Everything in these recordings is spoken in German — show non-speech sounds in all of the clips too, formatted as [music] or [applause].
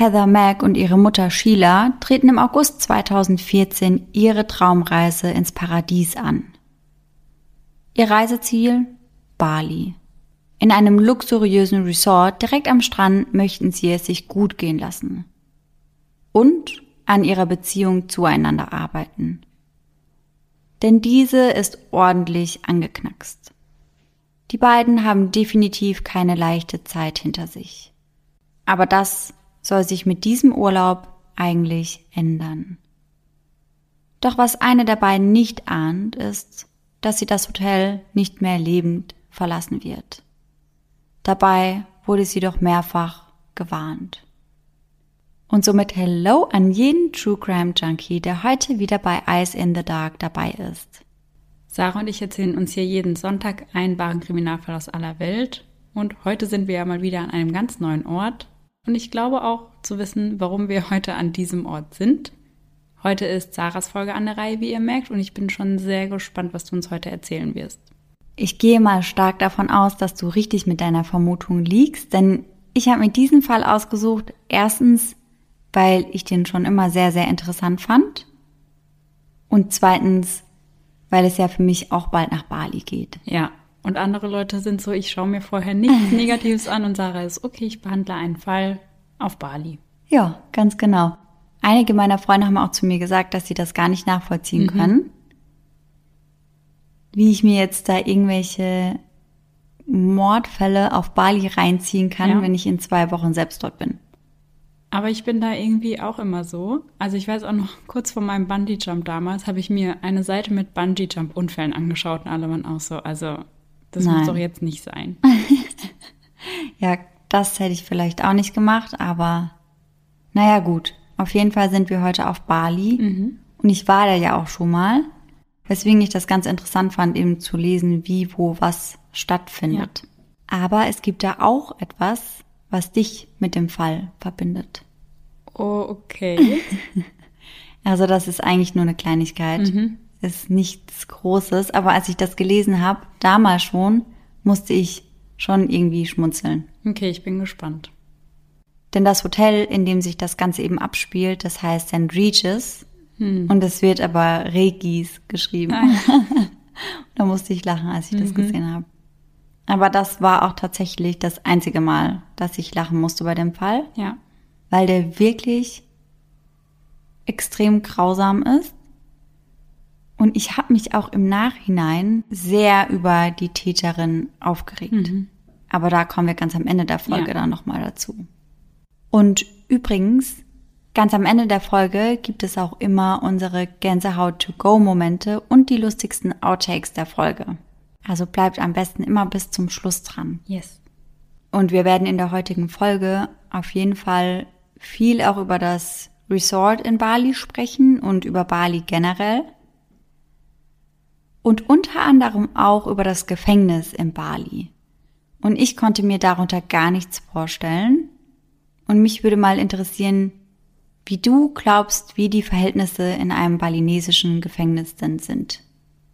Heather Mack und ihre Mutter Sheila treten im August 2014 ihre Traumreise ins Paradies an. Ihr Reiseziel? Bali. In einem luxuriösen Resort direkt am Strand möchten sie es sich gut gehen lassen. Und an ihrer Beziehung zueinander arbeiten. Denn diese ist ordentlich angeknackst. Die beiden haben definitiv keine leichte Zeit hinter sich. Aber das soll sich mit diesem Urlaub eigentlich ändern. Doch was eine der beiden nicht ahnt, ist, dass sie das Hotel nicht mehr lebend verlassen wird. Dabei wurde sie doch mehrfach gewarnt. Und somit Hello an jeden True Crime Junkie, der heute wieder bei Eyes in the Dark dabei ist. Sarah und ich erzählen uns hier jeden Sonntag einen wahren Kriminalfall aus aller Welt. Und heute sind wir ja mal wieder an einem ganz neuen Ort. Und ich glaube auch zu wissen, warum wir heute an diesem Ort sind. Heute ist Sarahs Folge an der Reihe, wie ihr merkt, und ich bin schon sehr gespannt, was du uns heute erzählen wirst. Ich gehe mal stark davon aus, dass du richtig mit deiner Vermutung liegst, denn ich habe mir diesen Fall ausgesucht. Erstens, weil ich den schon immer sehr, sehr interessant fand. Und zweitens, weil es ja für mich auch bald nach Bali geht. Ja, und andere Leute sind so, ich schaue mir vorher nichts [laughs] Negatives an und sage, ist okay, ich behandle einen Fall auf Bali. Ja, ganz genau. Einige meiner Freunde haben auch zu mir gesagt, dass sie das gar nicht nachvollziehen mhm. können. Wie ich mir jetzt da irgendwelche Mordfälle auf Bali reinziehen kann, ja. wenn ich in zwei Wochen selbst dort bin. Aber ich bin da irgendwie auch immer so. Also ich weiß auch noch, [laughs] kurz vor meinem Bungee-Jump damals habe ich mir eine Seite mit Bungee-Jump-Unfällen angeschaut und alle waren auch so, also das Nein. muss doch jetzt nicht sein. [laughs] ja, das hätte ich vielleicht auch nicht gemacht, aber naja gut. Auf jeden Fall sind wir heute auf Bali mhm. und ich war da ja auch schon mal, weswegen ich das ganz interessant fand, eben zu lesen, wie, wo, was stattfindet. Ja. Aber es gibt da auch etwas, was dich mit dem Fall verbindet. Oh, okay. [laughs] also das ist eigentlich nur eine Kleinigkeit. Mhm ist nichts Großes, aber als ich das gelesen habe, damals schon, musste ich schon irgendwie schmunzeln. Okay, ich bin gespannt. Denn das Hotel, in dem sich das Ganze eben abspielt, das heißt St. Regis hm. und es wird aber Regis geschrieben. Ah, [laughs] da musste ich lachen, als ich mhm. das gesehen habe. Aber das war auch tatsächlich das einzige Mal, dass ich lachen musste bei dem Fall. Ja. Weil der wirklich extrem grausam ist und ich habe mich auch im Nachhinein sehr über die Täterin aufgeregt. Mhm. Aber da kommen wir ganz am Ende der Folge ja. dann nochmal dazu. Und übrigens, ganz am Ende der Folge gibt es auch immer unsere Gänsehaut-to-go-Momente und die lustigsten Outtakes der Folge. Also bleibt am besten immer bis zum Schluss dran. Yes. Und wir werden in der heutigen Folge auf jeden Fall viel auch über das Resort in Bali sprechen und über Bali generell und unter anderem auch über das Gefängnis in Bali. Und ich konnte mir darunter gar nichts vorstellen. Und mich würde mal interessieren, wie du glaubst, wie die Verhältnisse in einem balinesischen Gefängnis denn sind.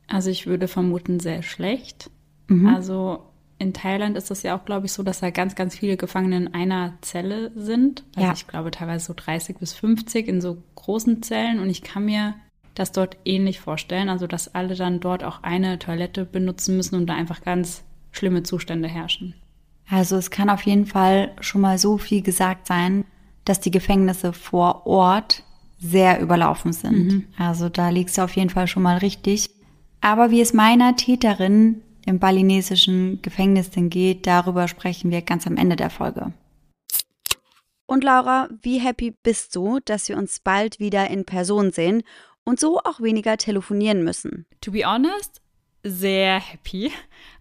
Also ich würde vermuten, sehr schlecht. Mhm. Also in Thailand ist es ja auch, glaube ich, so, dass da ganz, ganz viele Gefangene in einer Zelle sind. Also ja. ich glaube teilweise so 30 bis 50 in so großen Zellen. Und ich kann mir das dort ähnlich vorstellen. Also, dass alle dann dort auch eine Toilette benutzen müssen und da einfach ganz schlimme Zustände herrschen. Also, es kann auf jeden Fall schon mal so viel gesagt sein, dass die Gefängnisse vor Ort sehr überlaufen sind. Mhm. Also, da liegst du auf jeden Fall schon mal richtig. Aber wie es meiner Täterin im balinesischen Gefängnis denn geht, darüber sprechen wir ganz am Ende der Folge. Und Laura, wie happy bist du, dass wir uns bald wieder in Person sehen und so auch weniger telefonieren müssen. To be honest, sehr happy.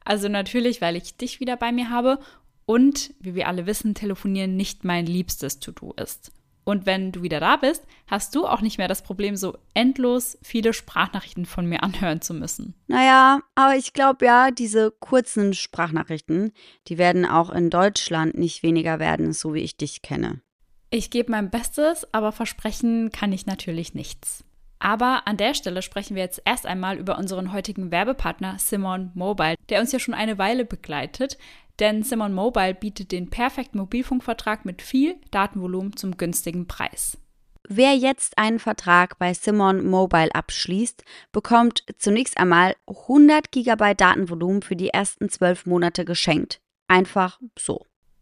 Also natürlich, weil ich dich wieder bei mir habe und, wie wir alle wissen, telefonieren nicht mein liebstes To-Do ist. Und wenn du wieder da bist, hast du auch nicht mehr das Problem, so endlos viele Sprachnachrichten von mir anhören zu müssen. Naja, aber ich glaube ja, diese kurzen Sprachnachrichten, die werden auch in Deutschland nicht weniger werden, so wie ich dich kenne. Ich gebe mein Bestes, aber versprechen kann ich natürlich nichts. Aber an der Stelle sprechen wir jetzt erst einmal über unseren heutigen Werbepartner Simon Mobile, der uns ja schon eine Weile begleitet. denn Simon Mobile bietet den perfekten Mobilfunkvertrag mit viel Datenvolumen zum günstigen Preis. Wer jetzt einen Vertrag bei Simon Mobile abschließt, bekommt zunächst einmal 100 GB Datenvolumen für die ersten zwölf Monate geschenkt. Einfach so.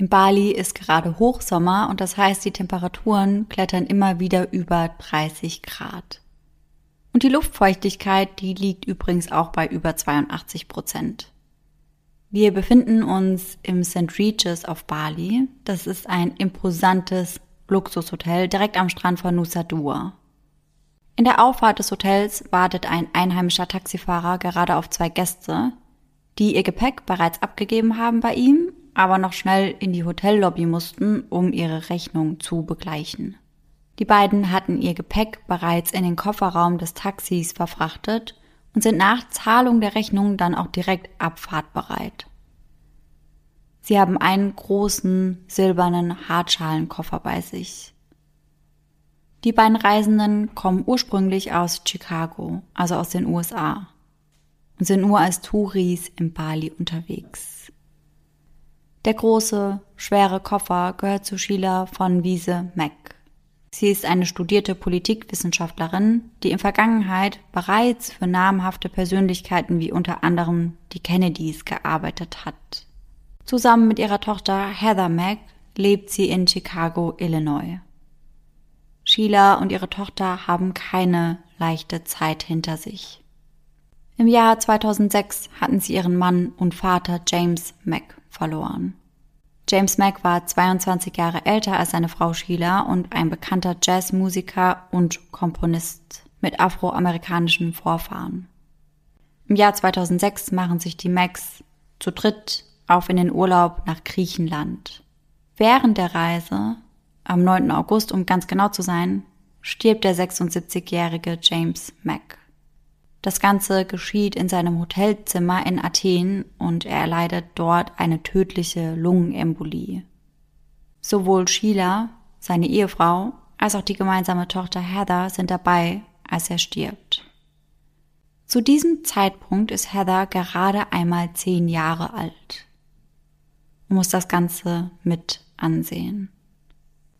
In Bali ist gerade Hochsommer und das heißt, die Temperaturen klettern immer wieder über 30 Grad. Und die Luftfeuchtigkeit, die liegt übrigens auch bei über 82 Prozent. Wir befinden uns im St. Regis auf Bali. Das ist ein imposantes Luxushotel direkt am Strand von Nusa Dua. In der Auffahrt des Hotels wartet ein einheimischer Taxifahrer gerade auf zwei Gäste, die ihr Gepäck bereits abgegeben haben bei ihm aber noch schnell in die Hotellobby mussten, um ihre Rechnung zu begleichen. Die beiden hatten ihr Gepäck bereits in den Kofferraum des Taxis verfrachtet und sind nach Zahlung der Rechnung dann auch direkt abfahrtbereit. Sie haben einen großen silbernen Hartschalenkoffer bei sich. Die beiden Reisenden kommen ursprünglich aus Chicago, also aus den USA, und sind nur als Touris in Bali unterwegs. Der große, schwere Koffer gehört zu Sheila von Wiese Mack. Sie ist eine studierte Politikwissenschaftlerin, die in Vergangenheit bereits für namhafte Persönlichkeiten wie unter anderem die Kennedys gearbeitet hat. Zusammen mit ihrer Tochter Heather Mack lebt sie in Chicago, Illinois. Sheila und ihre Tochter haben keine leichte Zeit hinter sich. Im Jahr 2006 hatten sie ihren Mann und Vater James Mack verloren. James Mack war 22 Jahre älter als seine Frau Sheila und ein bekannter Jazzmusiker und Komponist mit afroamerikanischen Vorfahren. Im Jahr 2006 machen sich die Macks zu dritt auf in den Urlaub nach Griechenland. Während der Reise, am 9. August, um ganz genau zu sein, stirbt der 76-jährige James Mack. Das Ganze geschieht in seinem Hotelzimmer in Athen und er erleidet dort eine tödliche Lungenembolie. Sowohl Sheila, seine Ehefrau, als auch die gemeinsame Tochter Heather sind dabei, als er stirbt. Zu diesem Zeitpunkt ist Heather gerade einmal zehn Jahre alt und muss das Ganze mit ansehen.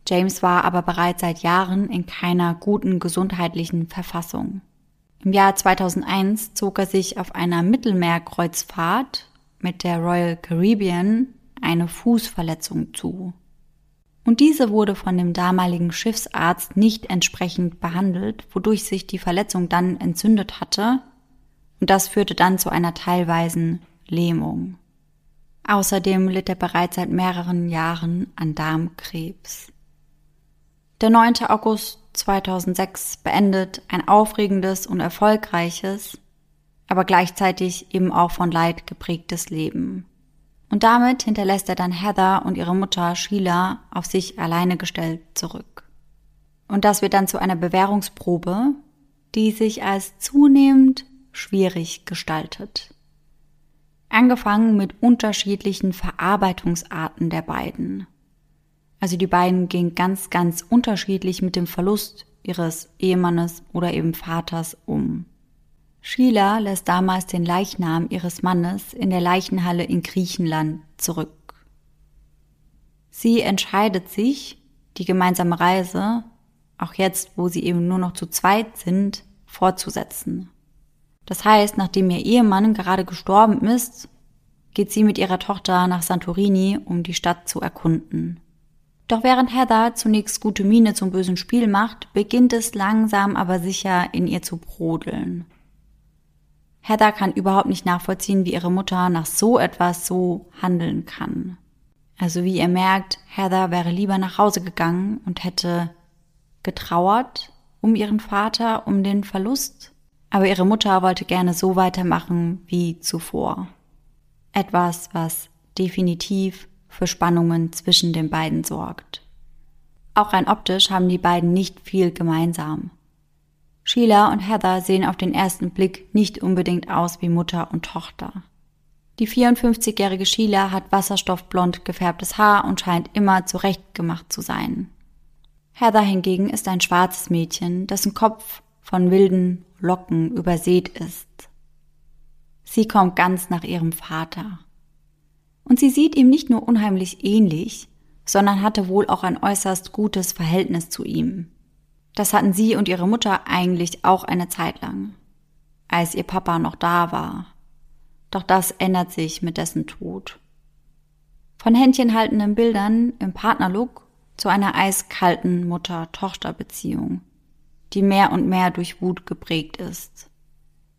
James war aber bereits seit Jahren in keiner guten gesundheitlichen Verfassung. Im Jahr 2001 zog er sich auf einer Mittelmeerkreuzfahrt mit der Royal Caribbean eine Fußverletzung zu. Und diese wurde von dem damaligen Schiffsarzt nicht entsprechend behandelt, wodurch sich die Verletzung dann entzündet hatte und das führte dann zu einer teilweisen Lähmung. Außerdem litt er bereits seit mehreren Jahren an Darmkrebs. Der 9. August 2006 beendet ein aufregendes und erfolgreiches, aber gleichzeitig eben auch von Leid geprägtes Leben. Und damit hinterlässt er dann Heather und ihre Mutter Sheila auf sich alleine gestellt zurück. Und das wird dann zu einer Bewährungsprobe, die sich als zunehmend schwierig gestaltet. Angefangen mit unterschiedlichen Verarbeitungsarten der beiden. Also die beiden gehen ganz, ganz unterschiedlich mit dem Verlust ihres Ehemannes oder eben Vaters um. Sheila lässt damals den Leichnam ihres Mannes in der Leichenhalle in Griechenland zurück. Sie entscheidet sich, die gemeinsame Reise, auch jetzt, wo sie eben nur noch zu zweit sind, fortzusetzen. Das heißt, nachdem ihr Ehemann gerade gestorben ist, geht sie mit ihrer Tochter nach Santorini, um die Stadt zu erkunden. Doch während Heather zunächst gute Miene zum bösen Spiel macht, beginnt es langsam aber sicher in ihr zu brodeln. Heather kann überhaupt nicht nachvollziehen, wie ihre Mutter nach so etwas so handeln kann. Also wie ihr merkt, Heather wäre lieber nach Hause gegangen und hätte getrauert um ihren Vater, um den Verlust, aber ihre Mutter wollte gerne so weitermachen wie zuvor. Etwas, was definitiv für Spannungen zwischen den beiden sorgt. Auch rein optisch haben die beiden nicht viel gemeinsam. Sheila und Heather sehen auf den ersten Blick nicht unbedingt aus wie Mutter und Tochter. Die 54-jährige Sheila hat wasserstoffblond gefärbtes Haar und scheint immer zurechtgemacht zu sein. Heather hingegen ist ein schwarzes Mädchen, dessen Kopf von wilden Locken übersät ist. Sie kommt ganz nach ihrem Vater. Und sie sieht ihm nicht nur unheimlich ähnlich, sondern hatte wohl auch ein äußerst gutes Verhältnis zu ihm. Das hatten sie und ihre Mutter eigentlich auch eine Zeit lang, als ihr Papa noch da war. Doch das ändert sich mit dessen Tod. Von händchenhaltenden Bildern im Partnerlook zu einer eiskalten Mutter-Tochter-Beziehung, die mehr und mehr durch Wut geprägt ist.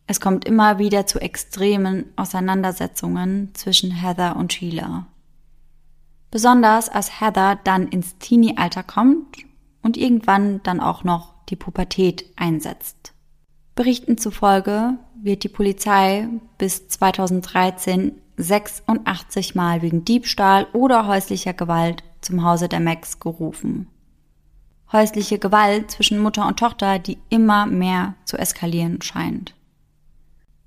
Es kommt immer wieder zu extremen Auseinandersetzungen zwischen Heather und Sheila. Besonders als Heather dann ins Teenie-Alter kommt und irgendwann dann auch noch die Pubertät einsetzt. Berichten zufolge wird die Polizei bis 2013 86 Mal wegen Diebstahl oder häuslicher Gewalt zum Hause der Max gerufen. Häusliche Gewalt zwischen Mutter und Tochter, die immer mehr zu eskalieren scheint.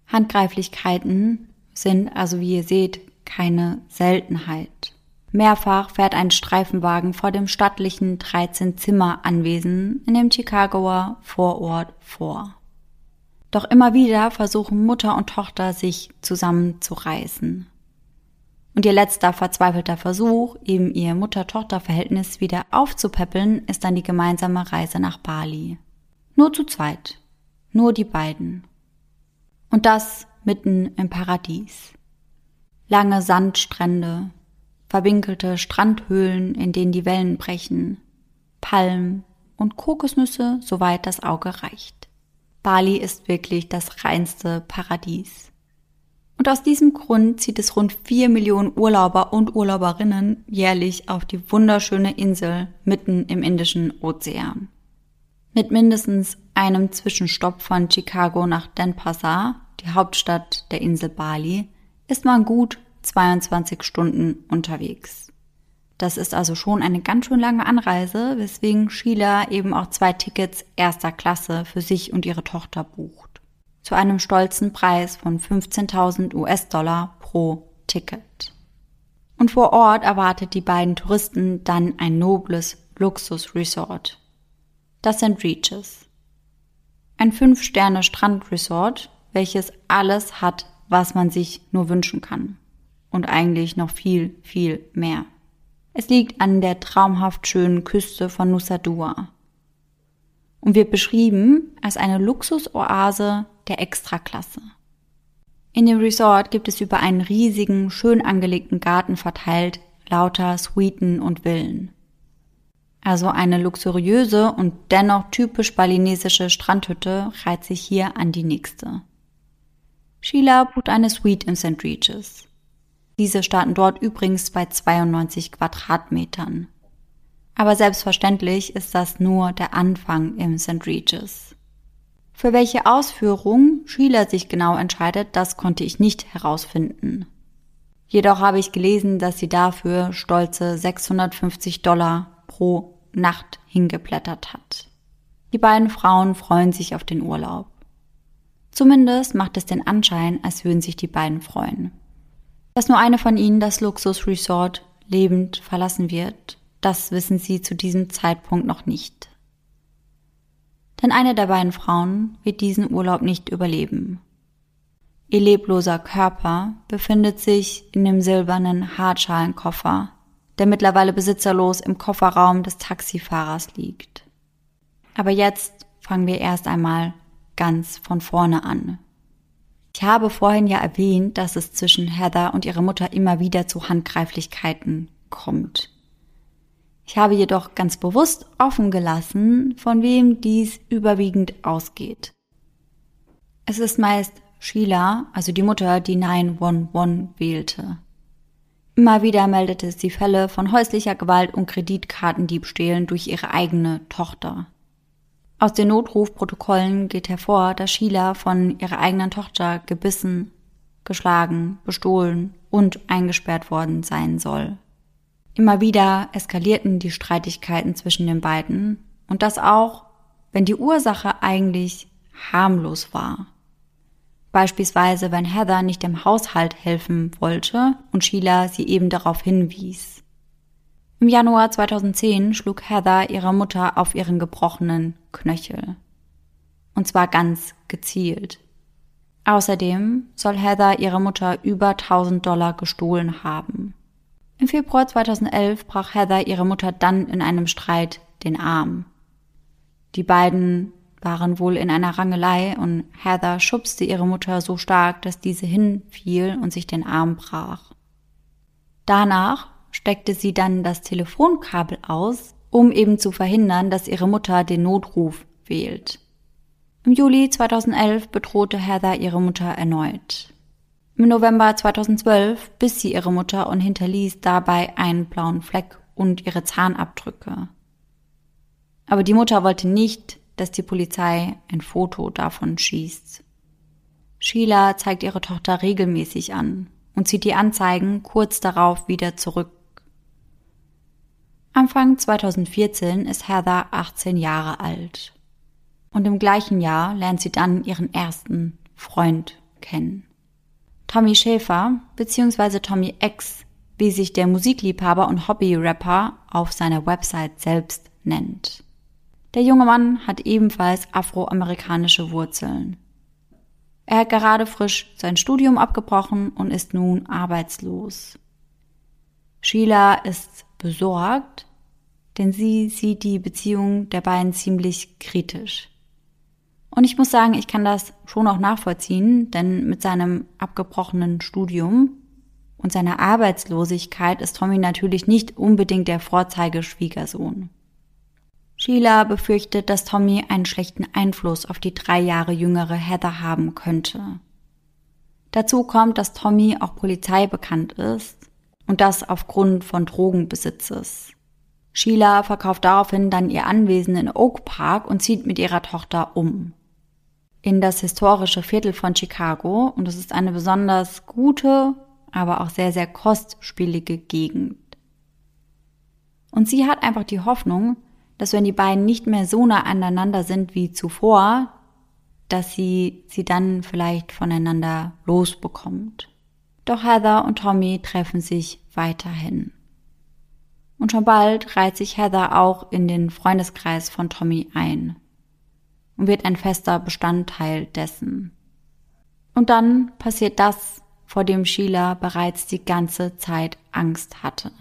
Handgreiflichkeiten sind also, wie ihr seht, keine Seltenheit. Mehrfach fährt ein Streifenwagen vor dem stattlichen 13-Zimmer-Anwesen in dem Chicagoer Vorort vor. Doch immer wieder versuchen Mutter und Tochter sich zusammenzureißen. Und ihr letzter verzweifelter Versuch, eben ihr Mutter-Tochter-Verhältnis wieder aufzupäppeln, ist dann die gemeinsame Reise nach Bali. Nur zu zweit. Nur die beiden. Und das mitten im Paradies. Lange Sandstrände, verwinkelte Strandhöhlen, in denen die Wellen brechen, Palmen und Kokosnüsse, soweit das Auge reicht. Bali ist wirklich das reinste Paradies. Und aus diesem Grund zieht es rund vier Millionen Urlauber und Urlauberinnen jährlich auf die wunderschöne Insel mitten im Indischen Ozean. Mit mindestens einem Zwischenstopp von Chicago nach Denpasar die Hauptstadt der Insel Bali, ist man gut 22 Stunden unterwegs. Das ist also schon eine ganz schön lange Anreise, weswegen Sheila eben auch zwei Tickets erster Klasse für sich und ihre Tochter bucht. Zu einem stolzen Preis von 15.000 US-Dollar pro Ticket. Und vor Ort erwartet die beiden Touristen dann ein nobles Luxusresort. Das St. Regis. Ein Fünf-Sterne-Strandresort welches alles hat, was man sich nur wünschen kann. Und eigentlich noch viel, viel mehr. Es liegt an der traumhaft schönen Küste von Nusa Dua und wird beschrieben als eine Luxusoase der Extraklasse. In dem Resort gibt es über einen riesigen, schön angelegten Garten verteilt lauter Suiten und Villen. Also eine luxuriöse und dennoch typisch balinesische Strandhütte reiht sich hier an die nächste. Sheila bucht eine Suite in St. Regis. Diese starten dort übrigens bei 92 Quadratmetern. Aber selbstverständlich ist das nur der Anfang im St. Regis. Für welche Ausführung Sheila sich genau entscheidet, das konnte ich nicht herausfinden. Jedoch habe ich gelesen, dass sie dafür stolze 650 Dollar pro Nacht hingeplättert hat. Die beiden Frauen freuen sich auf den Urlaub. Zumindest macht es den Anschein, als würden sich die beiden freuen. Dass nur eine von ihnen das Luxusresort lebend verlassen wird, das wissen sie zu diesem Zeitpunkt noch nicht. Denn eine der beiden Frauen wird diesen Urlaub nicht überleben. Ihr lebloser Körper befindet sich in dem silbernen Hartschalenkoffer, der mittlerweile besitzerlos im Kofferraum des Taxifahrers liegt. Aber jetzt fangen wir erst einmal ganz von vorne an. Ich habe vorhin ja erwähnt, dass es zwischen Heather und ihrer Mutter immer wieder zu Handgreiflichkeiten kommt. Ich habe jedoch ganz bewusst offen gelassen, von wem dies überwiegend ausgeht. Es ist meist Sheila, also die Mutter, die 911 wählte. Immer wieder meldete sie Fälle von häuslicher Gewalt und Kreditkartendiebstählen durch ihre eigene Tochter. Aus den Notrufprotokollen geht hervor, dass Sheila von ihrer eigenen Tochter gebissen, geschlagen, bestohlen und eingesperrt worden sein soll. Immer wieder eskalierten die Streitigkeiten zwischen den beiden und das auch, wenn die Ursache eigentlich harmlos war. Beispielsweise, wenn Heather nicht im Haushalt helfen wollte und Sheila sie eben darauf hinwies. Im Januar 2010 schlug Heather ihre Mutter auf ihren gebrochenen Knöchel. Und zwar ganz gezielt. Außerdem soll Heather ihre Mutter über 1000 Dollar gestohlen haben. Im Februar 2011 brach Heather ihre Mutter dann in einem Streit den Arm. Die beiden waren wohl in einer Rangelei und Heather schubste ihre Mutter so stark, dass diese hinfiel und sich den Arm brach. Danach steckte sie dann das Telefonkabel aus, um eben zu verhindern, dass ihre Mutter den Notruf wählt. Im Juli 2011 bedrohte Heather ihre Mutter erneut. Im November 2012 biss sie ihre Mutter und hinterließ dabei einen blauen Fleck und ihre Zahnabdrücke. Aber die Mutter wollte nicht, dass die Polizei ein Foto davon schießt. Sheila zeigt ihre Tochter regelmäßig an und zieht die Anzeigen kurz darauf wieder zurück. Anfang 2014 ist Heather 18 Jahre alt. Und im gleichen Jahr lernt sie dann ihren ersten Freund kennen. Tommy Schäfer bzw. Tommy X, wie sich der Musikliebhaber und Hobby-Rapper auf seiner Website selbst nennt. Der junge Mann hat ebenfalls afroamerikanische Wurzeln. Er hat gerade frisch sein Studium abgebrochen und ist nun arbeitslos. Sheila ist besorgt, denn sie sieht die Beziehung der beiden ziemlich kritisch. Und ich muss sagen, ich kann das schon auch nachvollziehen, denn mit seinem abgebrochenen Studium und seiner Arbeitslosigkeit ist Tommy natürlich nicht unbedingt der Vorzeigeschwiegersohn. Sheila befürchtet, dass Tommy einen schlechten Einfluss auf die drei Jahre jüngere Heather haben könnte. Dazu kommt, dass Tommy auch Polizei bekannt ist und das aufgrund von Drogenbesitzes. Sheila verkauft daraufhin dann ihr Anwesen in Oak Park und zieht mit ihrer Tochter um. In das historische Viertel von Chicago und es ist eine besonders gute, aber auch sehr, sehr kostspielige Gegend. Und sie hat einfach die Hoffnung, dass wenn die beiden nicht mehr so nah aneinander sind wie zuvor, dass sie sie dann vielleicht voneinander losbekommt. Doch Heather und Tommy treffen sich weiterhin. Und schon bald reiht sich Heather auch in den Freundeskreis von Tommy ein und wird ein fester Bestandteil dessen. Und dann passiert das, vor dem Sheila bereits die ganze Zeit Angst hatte.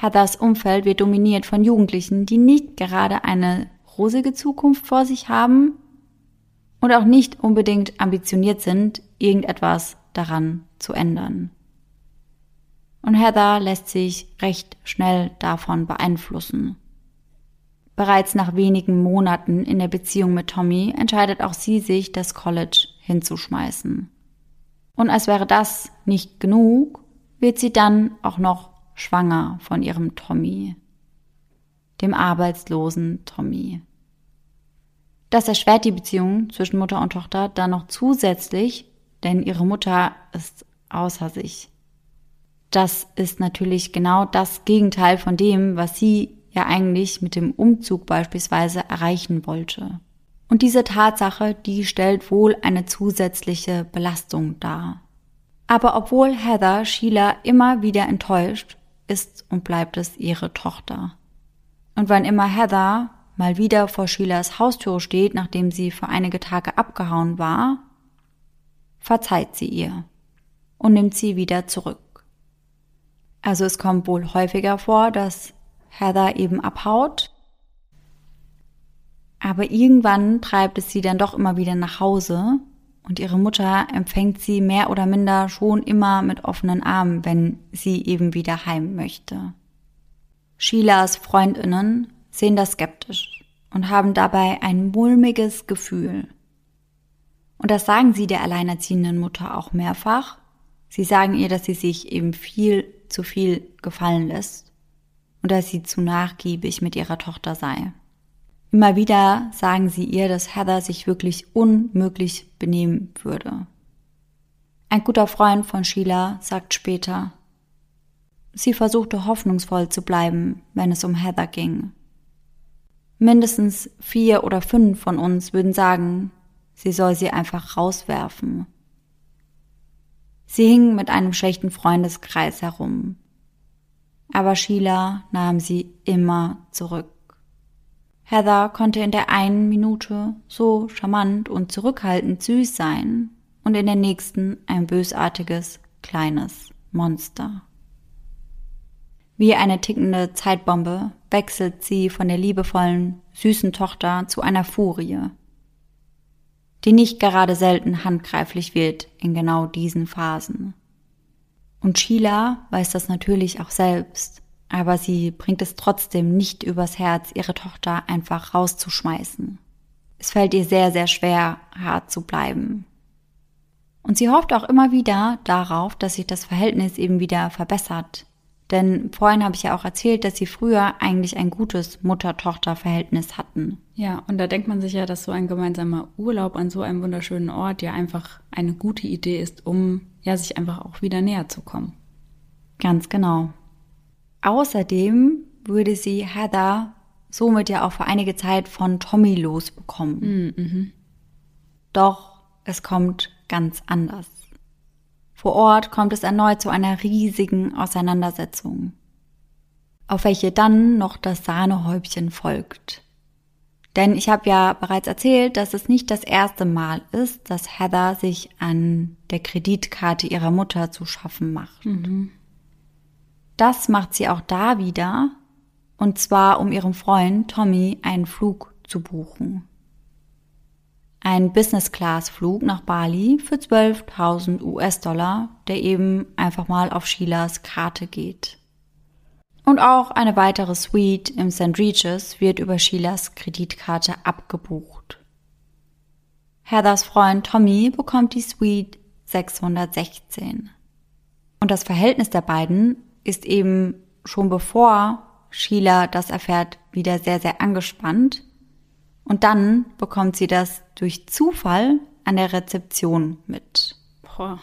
Heathers Umfeld wird dominiert von Jugendlichen, die nicht gerade eine rosige Zukunft vor sich haben und auch nicht unbedingt ambitioniert sind, irgendetwas daran zu ändern. Und Heather lässt sich recht schnell davon beeinflussen. Bereits nach wenigen Monaten in der Beziehung mit Tommy entscheidet auch sie sich, das College hinzuschmeißen. Und als wäre das nicht genug, wird sie dann auch noch schwanger von ihrem Tommy, dem arbeitslosen Tommy. Das erschwert die Beziehung zwischen Mutter und Tochter dann noch zusätzlich, denn ihre Mutter ist außer sich. Das ist natürlich genau das Gegenteil von dem, was sie ja eigentlich mit dem Umzug beispielsweise erreichen wollte. Und diese Tatsache, die stellt wohl eine zusätzliche Belastung dar. Aber obwohl Heather Sheila immer wieder enttäuscht, ist und bleibt es ihre Tochter. Und wann immer Heather mal wieder vor Sheilas Haustür steht, nachdem sie für einige Tage abgehauen war, verzeiht sie ihr und nimmt sie wieder zurück. Also es kommt wohl häufiger vor, dass Heather eben abhaut. Aber irgendwann treibt es sie dann doch immer wieder nach Hause und ihre Mutter empfängt sie mehr oder minder schon immer mit offenen Armen, wenn sie eben wieder heim möchte. Sheilas Freundinnen sehen das skeptisch und haben dabei ein mulmiges Gefühl. Und das sagen sie der alleinerziehenden Mutter auch mehrfach. Sie sagen ihr, dass sie sich eben viel zu viel gefallen lässt und dass sie zu nachgiebig mit ihrer Tochter sei. Immer wieder sagen sie ihr, dass Heather sich wirklich unmöglich benehmen würde. Ein guter Freund von Sheila sagt später, sie versuchte hoffnungsvoll zu bleiben, wenn es um Heather ging. Mindestens vier oder fünf von uns würden sagen, sie soll sie einfach rauswerfen. Sie hing mit einem schlechten Freundeskreis herum. Aber Sheila nahm sie immer zurück. Heather konnte in der einen Minute so charmant und zurückhaltend süß sein und in der nächsten ein bösartiges, kleines Monster. Wie eine tickende Zeitbombe wechselt sie von der liebevollen, süßen Tochter zu einer Furie, die nicht gerade selten handgreiflich wird in genau diesen Phasen. Und Sheila weiß das natürlich auch selbst aber sie bringt es trotzdem nicht übers Herz, ihre Tochter einfach rauszuschmeißen. Es fällt ihr sehr, sehr schwer, hart zu bleiben. Und sie hofft auch immer wieder darauf, dass sich das Verhältnis eben wieder verbessert. Denn vorhin habe ich ja auch erzählt, dass sie früher eigentlich ein gutes Mutter-Tochter-Verhältnis hatten. Ja, und da denkt man sich ja, dass so ein gemeinsamer Urlaub an so einem wunderschönen Ort ja einfach eine gute Idee ist, um ja sich einfach auch wieder näher zu kommen. Ganz genau. Außerdem würde sie Heather somit ja auch für einige Zeit von Tommy losbekommen. Mm, mhm. Doch es kommt ganz anders. Vor Ort kommt es erneut zu einer riesigen Auseinandersetzung, auf welche dann noch das Sahnehäubchen folgt. Denn ich habe ja bereits erzählt, dass es nicht das erste Mal ist, dass Heather sich an der Kreditkarte ihrer Mutter zu schaffen macht. Mhm. Das macht sie auch da wieder, und zwar um ihrem Freund Tommy einen Flug zu buchen. Ein Business-Class-Flug nach Bali für 12.000 US-Dollar, der eben einfach mal auf Sheilas Karte geht. Und auch eine weitere Suite im St. Regis wird über Sheilas Kreditkarte abgebucht. Heathers Freund Tommy bekommt die Suite 616. Und das Verhältnis der beiden ist eben schon bevor Sheila das erfährt, wieder sehr, sehr angespannt. Und dann bekommt sie das durch Zufall an der Rezeption mit. Boah.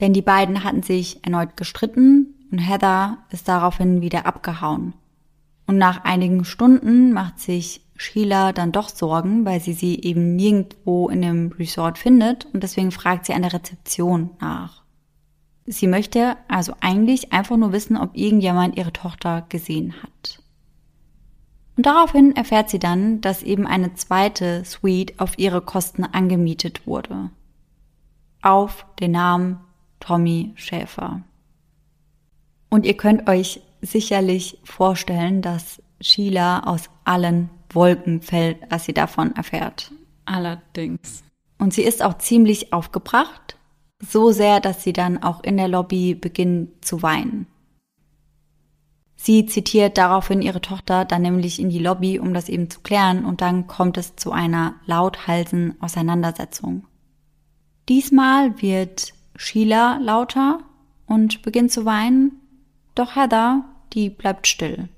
Denn die beiden hatten sich erneut gestritten und Heather ist daraufhin wieder abgehauen. Und nach einigen Stunden macht sich Sheila dann doch Sorgen, weil sie sie eben nirgendwo in dem Resort findet und deswegen fragt sie an der Rezeption nach. Sie möchte also eigentlich einfach nur wissen, ob irgendjemand ihre Tochter gesehen hat. Und daraufhin erfährt sie dann, dass eben eine zweite Suite auf ihre Kosten angemietet wurde. Auf den Namen Tommy Schäfer. Und ihr könnt euch sicherlich vorstellen, dass Sheila aus allen Wolken fällt, als sie davon erfährt. Allerdings. Und sie ist auch ziemlich aufgebracht so sehr, dass sie dann auch in der Lobby beginnt zu weinen. Sie zitiert daraufhin ihre Tochter dann nämlich in die Lobby, um das eben zu klären, und dann kommt es zu einer lauthalsen Auseinandersetzung. Diesmal wird Sheila lauter und beginnt zu weinen, doch Heather, die bleibt still.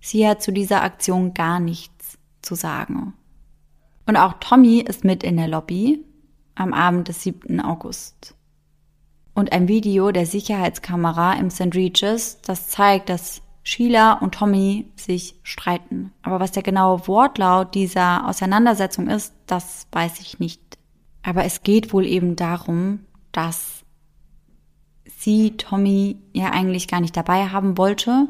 Sie hat zu dieser Aktion gar nichts zu sagen. Und auch Tommy ist mit in der Lobby am Abend des 7. August. Und ein Video der Sicherheitskamera im St. Regis, das zeigt, dass Sheila und Tommy sich streiten. Aber was der genaue Wortlaut dieser Auseinandersetzung ist, das weiß ich nicht. Aber es geht wohl eben darum, dass sie Tommy ja eigentlich gar nicht dabei haben wollte.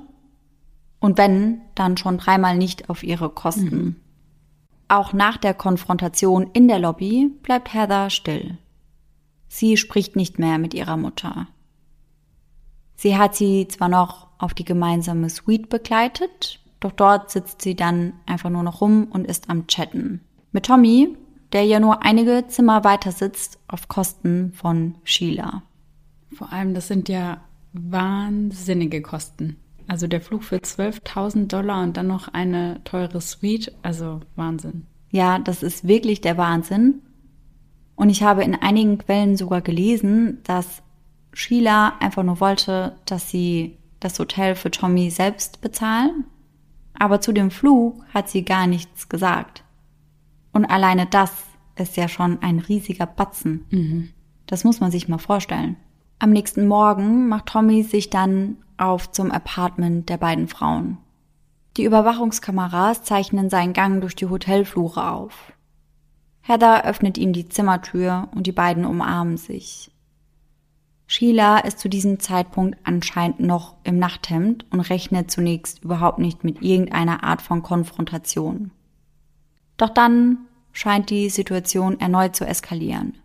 Und wenn, dann schon dreimal nicht auf ihre Kosten. Mhm. Auch nach der Konfrontation in der Lobby bleibt Heather still. Sie spricht nicht mehr mit ihrer Mutter. Sie hat sie zwar noch auf die gemeinsame Suite begleitet, doch dort sitzt sie dann einfach nur noch rum und ist am Chatten. Mit Tommy, der ja nur einige Zimmer weiter sitzt, auf Kosten von Sheila. Vor allem, das sind ja wahnsinnige Kosten. Also der Flug für 12.000 Dollar und dann noch eine teure Suite, also Wahnsinn. Ja, das ist wirklich der Wahnsinn. Und ich habe in einigen Quellen sogar gelesen, dass Sheila einfach nur wollte, dass sie das Hotel für Tommy selbst bezahlen. Aber zu dem Flug hat sie gar nichts gesagt. Und alleine das ist ja schon ein riesiger Batzen. Mhm. Das muss man sich mal vorstellen. Am nächsten Morgen macht Tommy sich dann auf zum Apartment der beiden Frauen. Die Überwachungskameras zeichnen seinen Gang durch die Hotelflure auf. Heather öffnet ihm die Zimmertür und die beiden umarmen sich. Sheila ist zu diesem Zeitpunkt anscheinend noch im Nachthemd und rechnet zunächst überhaupt nicht mit irgendeiner Art von Konfrontation. Doch dann scheint die Situation erneut zu eskalieren.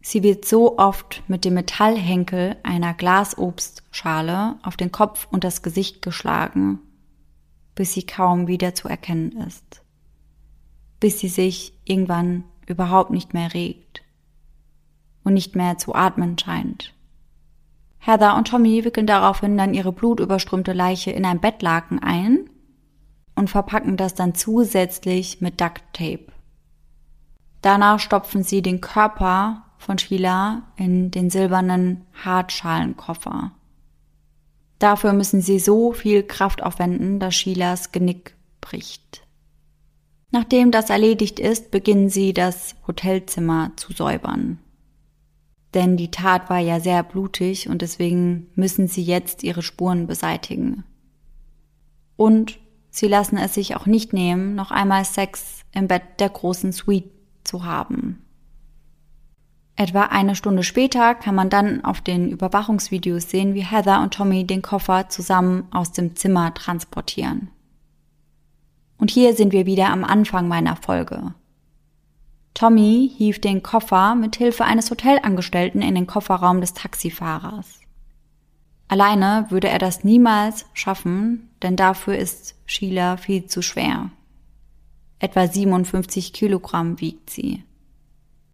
Sie wird so oft mit dem Metallhenkel einer Glasobstschale auf den Kopf und das Gesicht geschlagen, bis sie kaum wieder zu erkennen ist, bis sie sich irgendwann überhaupt nicht mehr regt und nicht mehr zu atmen scheint. Heather und Tommy wickeln daraufhin dann ihre blutüberströmte Leiche in ein Bettlaken ein und verpacken das dann zusätzlich mit Duct Tape. Danach stopfen sie den Körper von Sheila in den silbernen Hartschalenkoffer. Dafür müssen sie so viel Kraft aufwenden, dass Sheilas Genick bricht. Nachdem das erledigt ist, beginnen sie das Hotelzimmer zu säubern. Denn die Tat war ja sehr blutig und deswegen müssen sie jetzt ihre Spuren beseitigen. Und sie lassen es sich auch nicht nehmen, noch einmal Sex im Bett der großen Suite zu haben. Etwa eine Stunde später kann man dann auf den Überwachungsvideos sehen, wie Heather und Tommy den Koffer zusammen aus dem Zimmer transportieren. Und hier sind wir wieder am Anfang meiner Folge. Tommy hieft den Koffer mit Hilfe eines Hotelangestellten in den Kofferraum des Taxifahrers. Alleine würde er das niemals schaffen, denn dafür ist Sheila viel zu schwer. Etwa 57 Kilogramm wiegt sie.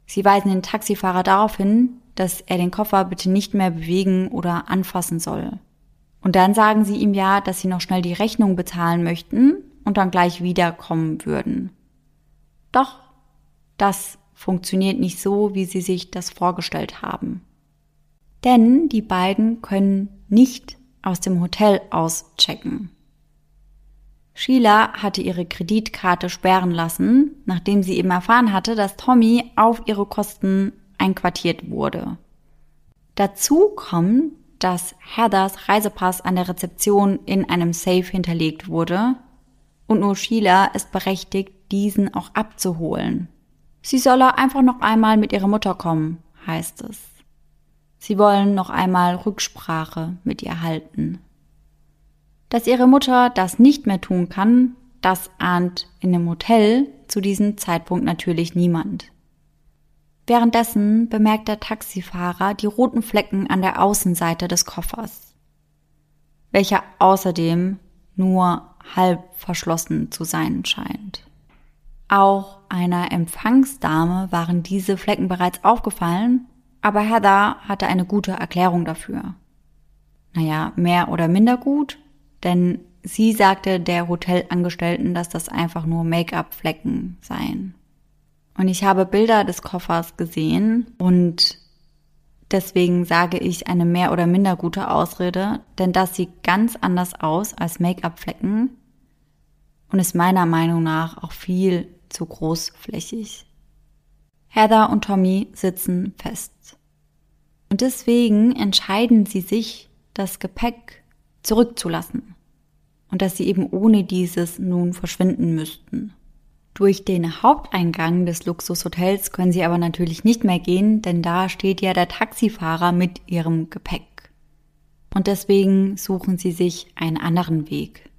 Sie weisen den Taxifahrer darauf hin, dass er den Koffer bitte nicht mehr bewegen oder anfassen soll. Und dann sagen sie ihm ja, dass sie noch schnell die Rechnung bezahlen möchten und dann gleich wiederkommen würden. Doch das funktioniert nicht so, wie sie sich das vorgestellt haben. Denn die beiden können nicht aus dem Hotel auschecken. Sheila hatte ihre Kreditkarte sperren lassen, nachdem sie eben erfahren hatte, dass Tommy auf ihre Kosten einquartiert wurde. Dazu kommt, dass Heathers Reisepass an der Rezeption in einem Safe hinterlegt wurde und nur Sheila ist berechtigt, diesen auch abzuholen. Sie solle einfach noch einmal mit ihrer Mutter kommen, heißt es. Sie wollen noch einmal Rücksprache mit ihr halten. Dass ihre Mutter das nicht mehr tun kann, das ahnt in dem Hotel zu diesem Zeitpunkt natürlich niemand. Währenddessen bemerkt der Taxifahrer die roten Flecken an der Außenseite des Koffers, welcher außerdem nur halb verschlossen zu sein scheint. Auch einer Empfangsdame waren diese Flecken bereits aufgefallen, aber Heather hatte eine gute Erklärung dafür. Naja, mehr oder minder gut, denn sie sagte der Hotelangestellten, dass das einfach nur Make-up-Flecken seien. Und ich habe Bilder des Koffers gesehen und deswegen sage ich eine mehr oder minder gute Ausrede, denn das sieht ganz anders aus als Make-up-Flecken und ist meiner Meinung nach auch viel zu großflächig. Heather und Tommy sitzen fest. Und deswegen entscheiden sie sich, das Gepäck zurückzulassen und dass sie eben ohne dieses nun verschwinden müssten. Durch den Haupteingang des Luxushotels können sie aber natürlich nicht mehr gehen, denn da steht ja der Taxifahrer mit ihrem Gepäck. Und deswegen suchen sie sich einen anderen Weg.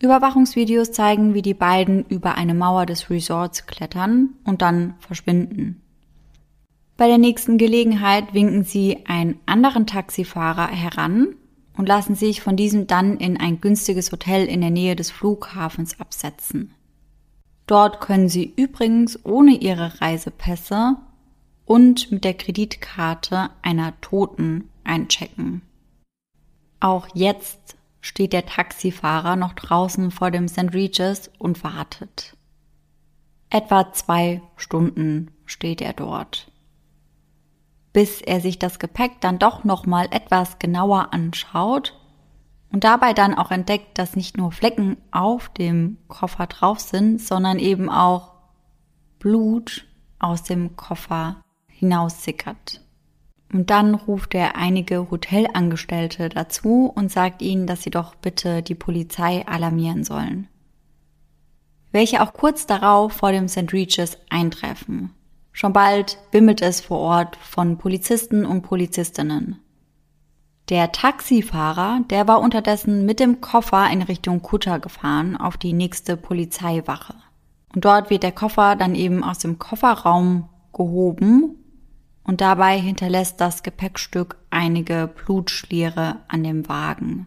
Überwachungsvideos zeigen, wie die beiden über eine Mauer des Resorts klettern und dann verschwinden. Bei der nächsten Gelegenheit winken sie einen anderen Taxifahrer heran und lassen sich von diesem dann in ein günstiges Hotel in der Nähe des Flughafens absetzen. Dort können sie übrigens ohne ihre Reisepässe und mit der Kreditkarte einer Toten einchecken. Auch jetzt steht der Taxifahrer noch draußen vor dem St. Regis und wartet. Etwa zwei Stunden steht er dort bis er sich das Gepäck dann doch noch mal etwas genauer anschaut und dabei dann auch entdeckt, dass nicht nur Flecken auf dem Koffer drauf sind, sondern eben auch Blut aus dem Koffer hinaussickert. Und dann ruft er einige Hotelangestellte dazu und sagt ihnen, dass sie doch bitte die Polizei alarmieren sollen. Welche auch kurz darauf vor dem St. Regis eintreffen. Schon bald wimmelt es vor Ort von Polizisten und Polizistinnen. Der Taxifahrer, der war unterdessen mit dem Koffer in Richtung Kutter gefahren auf die nächste Polizeiwache. Und dort wird der Koffer dann eben aus dem Kofferraum gehoben und dabei hinterlässt das Gepäckstück einige Blutschliere an dem Wagen.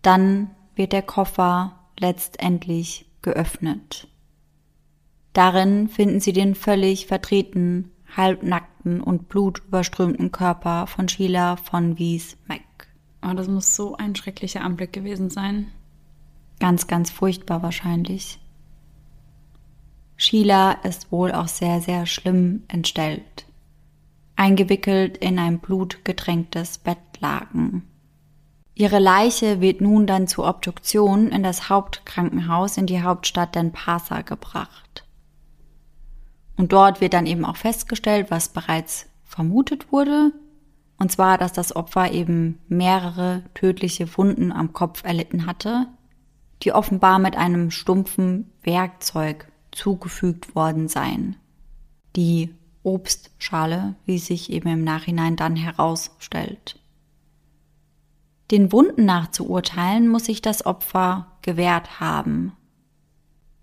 Dann wird der Koffer letztendlich geöffnet. Darin finden sie den völlig verdrehten, halbnackten und blutüberströmten Körper von Sheila von Wies Mac. Oh, das muss so ein schrecklicher Anblick gewesen sein. Ganz, ganz furchtbar wahrscheinlich. Sheila ist wohl auch sehr, sehr schlimm entstellt. Eingewickelt in ein blutgetränktes Bettlaken. Ihre Leiche wird nun dann zur Obduktion in das Hauptkrankenhaus in die Hauptstadt Denpasar gebracht. Und dort wird dann eben auch festgestellt, was bereits vermutet wurde, und zwar, dass das Opfer eben mehrere tödliche Wunden am Kopf erlitten hatte, die offenbar mit einem stumpfen Werkzeug zugefügt worden seien. Die Obstschale, wie sich eben im Nachhinein dann herausstellt. Den Wunden nach zu urteilen, muss sich das Opfer gewehrt haben.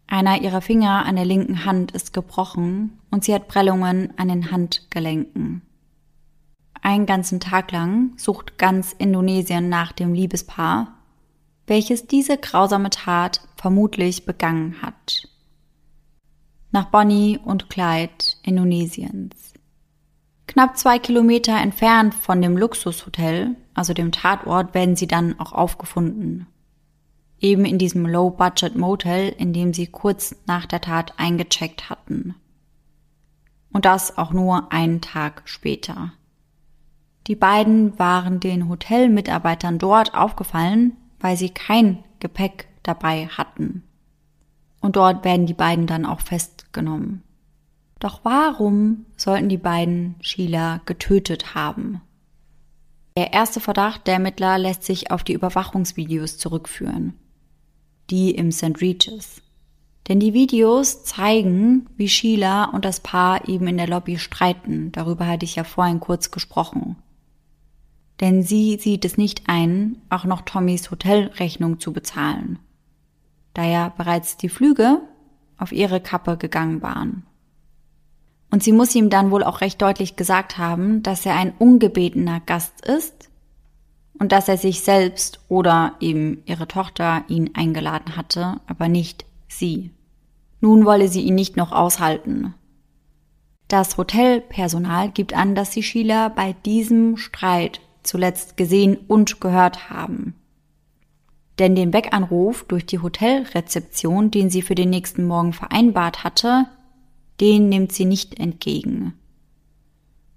Einer ihrer Finger an der linken Hand ist gebrochen und sie hat Prellungen an den Handgelenken. Einen ganzen Tag lang sucht ganz Indonesien nach dem Liebespaar, welches diese grausame Tat vermutlich begangen hat. Nach Bonnie und Clyde Indonesiens. Knapp zwei Kilometer entfernt von dem Luxushotel, also dem Tatort, werden sie dann auch aufgefunden eben in diesem Low-Budget-Motel, in dem sie kurz nach der Tat eingecheckt hatten. Und das auch nur einen Tag später. Die beiden waren den Hotelmitarbeitern dort aufgefallen, weil sie kein Gepäck dabei hatten. Und dort werden die beiden dann auch festgenommen. Doch warum sollten die beiden Sheila getötet haben? Der erste Verdacht der Ermittler lässt sich auf die Überwachungsvideos zurückführen die im St. Regis. Denn die Videos zeigen, wie Sheila und das Paar eben in der Lobby streiten. Darüber hatte ich ja vorhin kurz gesprochen. Denn sie sieht es nicht ein, auch noch Tommys Hotelrechnung zu bezahlen. Da ja bereits die Flüge auf ihre Kappe gegangen waren. Und sie muss ihm dann wohl auch recht deutlich gesagt haben, dass er ein ungebetener Gast ist und dass er sich selbst oder eben ihre Tochter ihn eingeladen hatte, aber nicht sie. Nun wolle sie ihn nicht noch aushalten. Das Hotelpersonal gibt an, dass sie Sheila bei diesem Streit zuletzt gesehen und gehört haben. Denn den Weckanruf durch die Hotelrezeption, den sie für den nächsten Morgen vereinbart hatte, den nimmt sie nicht entgegen.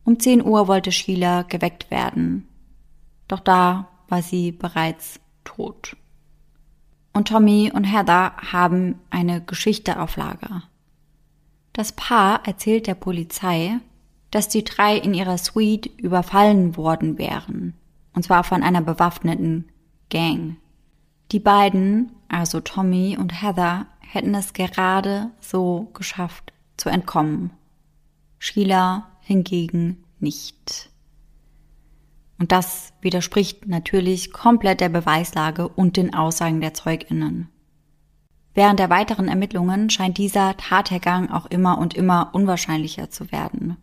Um 10 Uhr wollte Sheila geweckt werden doch da war sie bereits tot. Und Tommy und Heather haben eine Geschichte auf Lager. Das Paar erzählt der Polizei, dass die drei in ihrer Suite überfallen worden wären, und zwar von einer bewaffneten Gang. Die beiden, also Tommy und Heather, hätten es gerade so geschafft zu entkommen. Sheila hingegen nicht. Und das widerspricht natürlich komplett der Beweislage und den Aussagen der Zeuginnen. Während der weiteren Ermittlungen scheint dieser Tathergang auch immer und immer unwahrscheinlicher zu werden.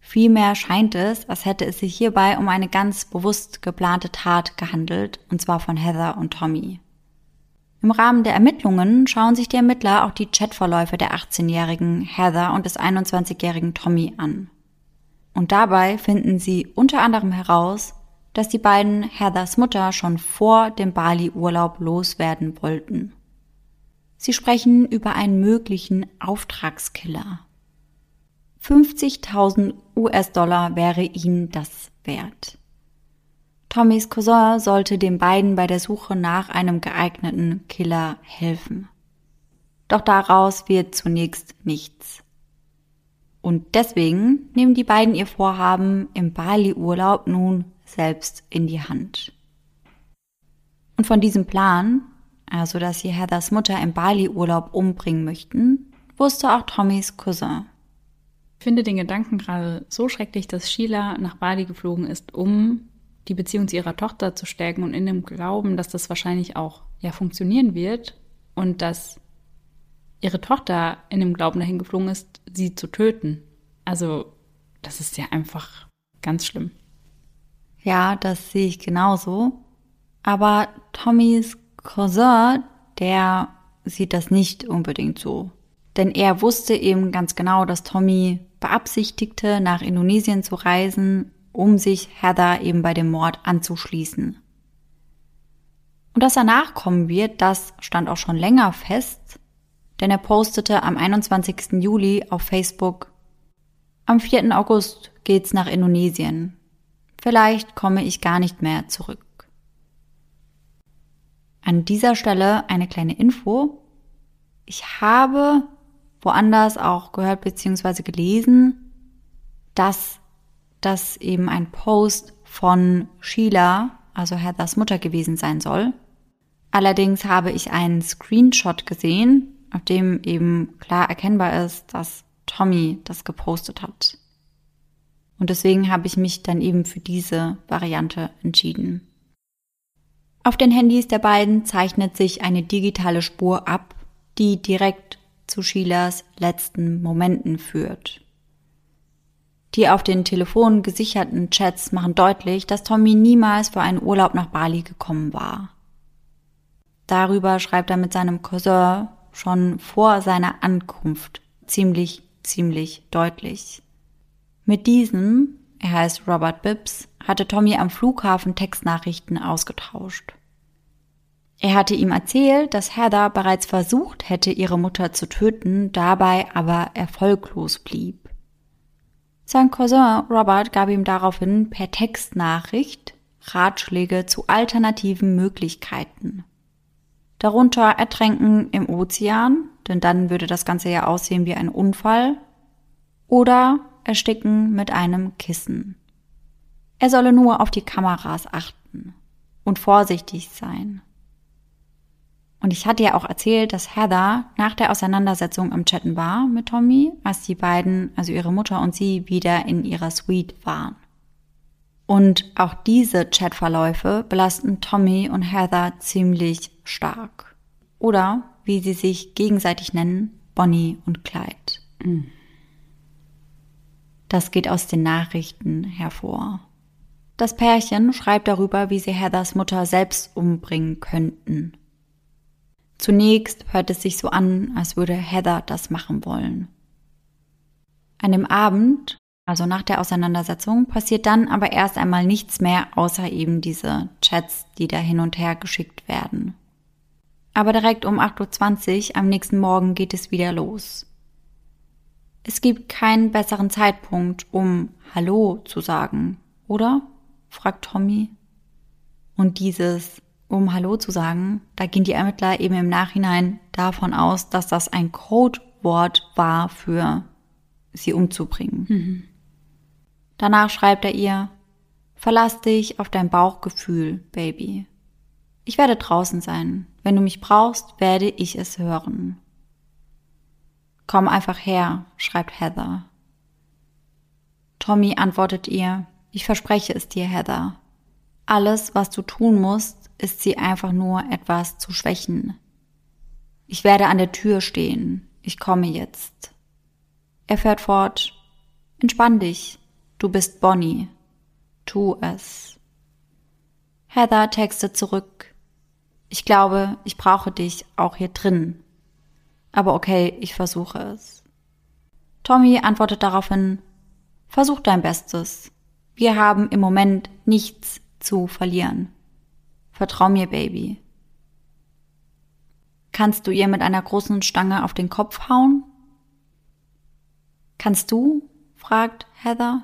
Vielmehr scheint es, als hätte es sich hierbei um eine ganz bewusst geplante Tat gehandelt, und zwar von Heather und Tommy. Im Rahmen der Ermittlungen schauen sich die Ermittler auch die Chatverläufe der 18-jährigen Heather und des 21-jährigen Tommy an. Und dabei finden sie unter anderem heraus, dass die beiden Heathers Mutter schon vor dem Bali-Urlaub loswerden wollten. Sie sprechen über einen möglichen Auftragskiller. 50.000 US-Dollar wäre ihnen das wert. Tommys Cousin sollte den beiden bei der Suche nach einem geeigneten Killer helfen. Doch daraus wird zunächst nichts. Und deswegen nehmen die beiden ihr Vorhaben im Bali-Urlaub nun selbst in die Hand. Und von diesem Plan also dass sie Heathers Mutter im Bali-Urlaub umbringen möchten, wusste auch Tommys Cousin. Ich finde den Gedanken gerade so schrecklich, dass Sheila nach Bali geflogen ist, um die Beziehung zu ihrer Tochter zu stärken und in dem Glauben, dass das wahrscheinlich auch ja funktionieren wird und dass ihre Tochter in dem Glauben dahin geflogen ist, sie zu töten. Also, das ist ja einfach ganz schlimm. Ja, das sehe ich genauso. Aber Tommys Cousin, der sieht das nicht unbedingt so. Denn er wusste eben ganz genau, dass Tommy beabsichtigte, nach Indonesien zu reisen, um sich Heather eben bei dem Mord anzuschließen. Und dass er nachkommen wird, das stand auch schon länger fest, denn er postete am 21. Juli auf Facebook, am 4. August geht's nach Indonesien. Vielleicht komme ich gar nicht mehr zurück. An dieser Stelle eine kleine Info. Ich habe woanders auch gehört bzw. gelesen, dass das eben ein Post von Sheila, also Heathers Mutter gewesen sein soll. Allerdings habe ich einen Screenshot gesehen, auf dem eben klar erkennbar ist, dass Tommy das gepostet hat. Und deswegen habe ich mich dann eben für diese Variante entschieden. Auf den Handys der beiden zeichnet sich eine digitale Spur ab, die direkt zu Sheilas letzten Momenten führt. Die auf den Telefonen gesicherten Chats machen deutlich, dass Tommy niemals für einen Urlaub nach Bali gekommen war. Darüber schreibt er mit seinem Cousin schon vor seiner Ankunft ziemlich, ziemlich deutlich. Mit diesem er heißt Robert Bibbs, hatte Tommy am Flughafen Textnachrichten ausgetauscht. Er hatte ihm erzählt, dass Heather bereits versucht hätte, ihre Mutter zu töten, dabei aber erfolglos blieb. Sein Cousin Robert gab ihm daraufhin per Textnachricht Ratschläge zu alternativen Möglichkeiten. Darunter Ertränken im Ozean, denn dann würde das Ganze ja aussehen wie ein Unfall, oder ersticken mit einem Kissen. Er solle nur auf die Kameras achten und vorsichtig sein. Und ich hatte ja auch erzählt, dass Heather nach der Auseinandersetzung am Chatten war mit Tommy, als die beiden, also ihre Mutter und sie, wieder in ihrer Suite waren. Und auch diese Chatverläufe belasten Tommy und Heather ziemlich stark. Oder, wie sie sich gegenseitig nennen, Bonnie und Clyde. Mhm. Das geht aus den Nachrichten hervor. Das Pärchen schreibt darüber, wie sie Heathers Mutter selbst umbringen könnten. Zunächst hört es sich so an, als würde Heather das machen wollen. An dem Abend, also nach der Auseinandersetzung, passiert dann aber erst einmal nichts mehr, außer eben diese Chats, die da hin und her geschickt werden. Aber direkt um 8.20 Uhr am nächsten Morgen geht es wieder los. Es gibt keinen besseren Zeitpunkt, um Hallo zu sagen, oder? fragt Tommy. Und dieses, um Hallo zu sagen, da gehen die Ermittler eben im Nachhinein davon aus, dass das ein Codewort war für sie umzubringen. Mhm. Danach schreibt er ihr, verlass dich auf dein Bauchgefühl, Baby. Ich werde draußen sein. Wenn du mich brauchst, werde ich es hören. Komm einfach her, schreibt Heather. Tommy antwortet ihr, Ich verspreche es dir, Heather. Alles, was du tun musst, ist sie einfach nur etwas zu schwächen. Ich werde an der Tür stehen. Ich komme jetzt. Er fährt fort. Entspann dich. Du bist Bonnie. Tu es. Heather textet zurück. Ich glaube, ich brauche dich auch hier drin. Aber okay, ich versuche es. Tommy antwortet daraufhin, versuch dein Bestes. Wir haben im Moment nichts zu verlieren. Vertrau mir, Baby. Kannst du ihr mit einer großen Stange auf den Kopf hauen? Kannst du? fragt Heather.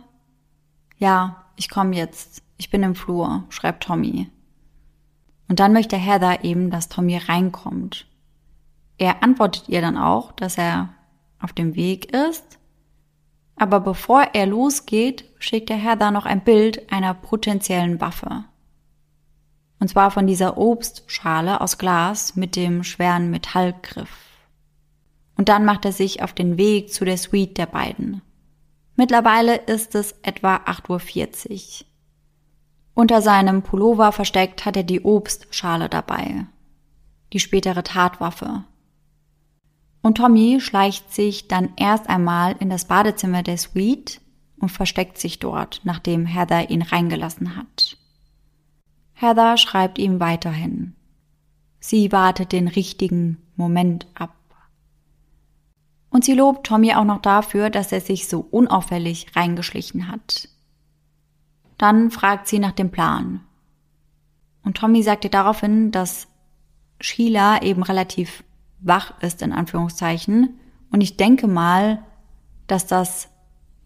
Ja, ich komme jetzt. Ich bin im Flur, schreibt Tommy. Und dann möchte Heather eben, dass Tommy reinkommt. Er antwortet ihr dann auch, dass er auf dem Weg ist. Aber bevor er losgeht, schickt der Heather noch ein Bild einer potenziellen Waffe. Und zwar von dieser Obstschale aus Glas mit dem schweren Metallgriff. Und dann macht er sich auf den Weg zu der Suite der beiden. Mittlerweile ist es etwa 8.40 Uhr. Unter seinem Pullover versteckt hat er die Obstschale dabei. Die spätere Tatwaffe. Und Tommy schleicht sich dann erst einmal in das Badezimmer der Suite und versteckt sich dort, nachdem Heather ihn reingelassen hat. Heather schreibt ihm weiterhin. Sie wartet den richtigen Moment ab. Und sie lobt Tommy auch noch dafür, dass er sich so unauffällig reingeschlichen hat. Dann fragt sie nach dem Plan. Und Tommy sagt ihr daraufhin, dass Sheila eben relativ wach ist, in Anführungszeichen. Und ich denke mal, dass das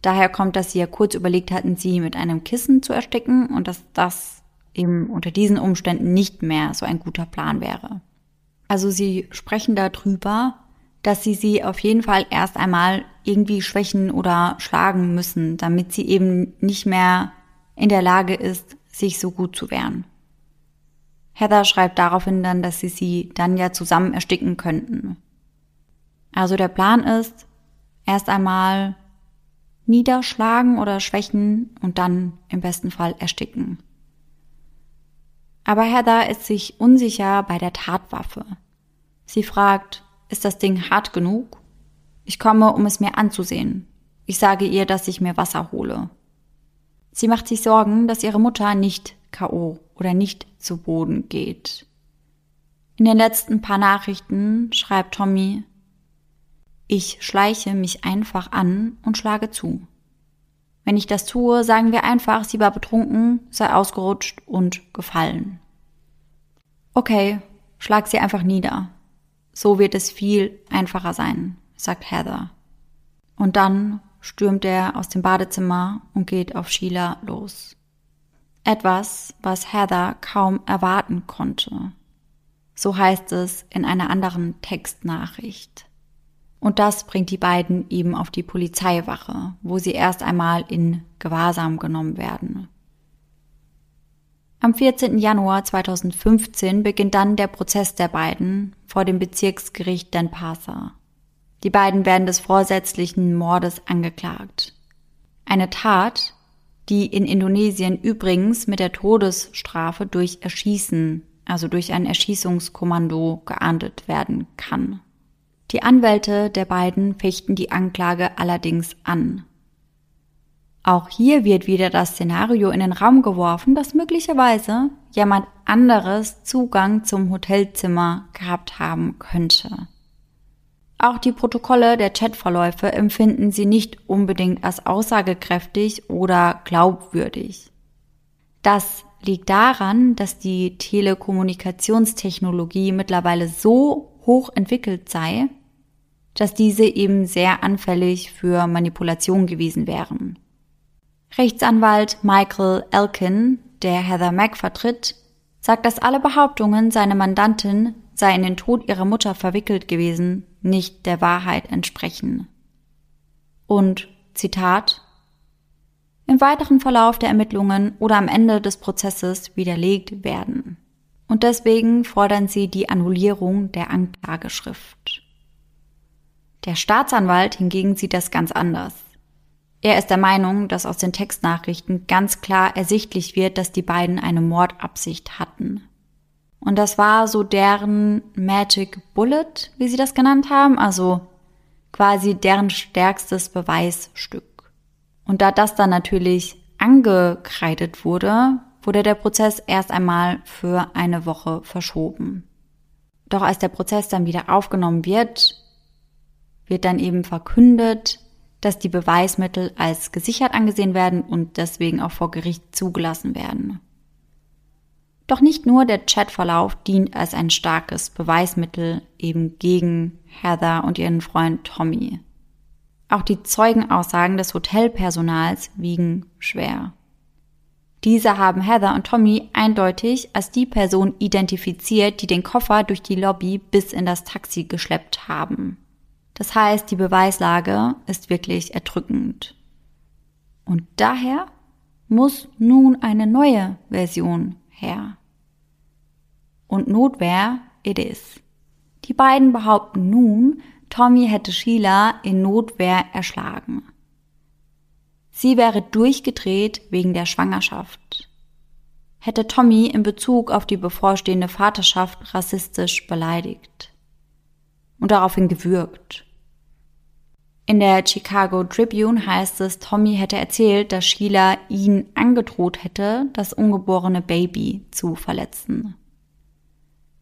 daher kommt, dass sie ja kurz überlegt hatten, sie mit einem Kissen zu ersticken und dass das eben unter diesen Umständen nicht mehr so ein guter Plan wäre. Also sie sprechen darüber, dass sie sie auf jeden Fall erst einmal irgendwie schwächen oder schlagen müssen, damit sie eben nicht mehr in der Lage ist, sich so gut zu wehren. Heather schreibt daraufhin dann, dass sie sie dann ja zusammen ersticken könnten. Also der Plan ist, erst einmal niederschlagen oder schwächen und dann im besten Fall ersticken. Aber Heather ist sich unsicher bei der Tatwaffe. Sie fragt, ist das Ding hart genug? Ich komme, um es mir anzusehen. Ich sage ihr, dass ich mir Wasser hole. Sie macht sich Sorgen, dass ihre Mutter nicht KO oder nicht zu Boden geht. In den letzten paar Nachrichten schreibt Tommy, ich schleiche mich einfach an und schlage zu. Wenn ich das tue, sagen wir einfach, sie war betrunken, sei ausgerutscht und gefallen. Okay, schlag sie einfach nieder. So wird es viel einfacher sein, sagt Heather. Und dann stürmt er aus dem Badezimmer und geht auf Sheila los. Etwas, was Heather kaum erwarten konnte. So heißt es in einer anderen Textnachricht. Und das bringt die beiden eben auf die Polizeiwache, wo sie erst einmal in Gewahrsam genommen werden. Am 14. Januar 2015 beginnt dann der Prozess der beiden vor dem Bezirksgericht Den Pasa. Die beiden werden des vorsätzlichen Mordes angeklagt. Eine Tat, die in Indonesien übrigens mit der Todesstrafe durch Erschießen, also durch ein Erschießungskommando geahndet werden kann. Die Anwälte der beiden fechten die Anklage allerdings an. Auch hier wird wieder das Szenario in den Raum geworfen, dass möglicherweise jemand anderes Zugang zum Hotelzimmer gehabt haben könnte. Auch die Protokolle der Chatverläufe empfinden sie nicht unbedingt als aussagekräftig oder glaubwürdig. Das liegt daran, dass die Telekommunikationstechnologie mittlerweile so hoch entwickelt sei, dass diese eben sehr anfällig für Manipulation gewesen wären. Rechtsanwalt Michael Elkin, der Heather Mack vertritt, sagt, dass alle Behauptungen, seine Mandantin sei in den Tod ihrer Mutter verwickelt gewesen, nicht der Wahrheit entsprechen. Und, Zitat, im weiteren Verlauf der Ermittlungen oder am Ende des Prozesses widerlegt werden. Und deswegen fordern sie die Annullierung der Anklageschrift. Der Staatsanwalt hingegen sieht das ganz anders. Er ist der Meinung, dass aus den Textnachrichten ganz klar ersichtlich wird, dass die beiden eine Mordabsicht hatten. Und das war so deren Magic Bullet, wie sie das genannt haben, also quasi deren stärkstes Beweisstück. Und da das dann natürlich angekreidet wurde, wurde der Prozess erst einmal für eine Woche verschoben. Doch als der Prozess dann wieder aufgenommen wird, wird dann eben verkündet, dass die Beweismittel als gesichert angesehen werden und deswegen auch vor Gericht zugelassen werden. Doch nicht nur der Chatverlauf dient als ein starkes Beweismittel eben gegen Heather und ihren Freund Tommy. Auch die Zeugenaussagen des Hotelpersonals wiegen schwer. Diese haben Heather und Tommy eindeutig als die Person identifiziert, die den Koffer durch die Lobby bis in das Taxi geschleppt haben. Das heißt, die Beweislage ist wirklich erdrückend. Und daher muss nun eine neue Version her. Und Notwehr it is. Die beiden behaupten nun, Tommy hätte Sheila in Notwehr erschlagen. Sie wäre durchgedreht wegen der Schwangerschaft. Hätte Tommy in Bezug auf die bevorstehende Vaterschaft rassistisch beleidigt und daraufhin gewürgt. In der Chicago Tribune heißt es, Tommy hätte erzählt, dass Sheila ihn angedroht hätte, das ungeborene Baby zu verletzen.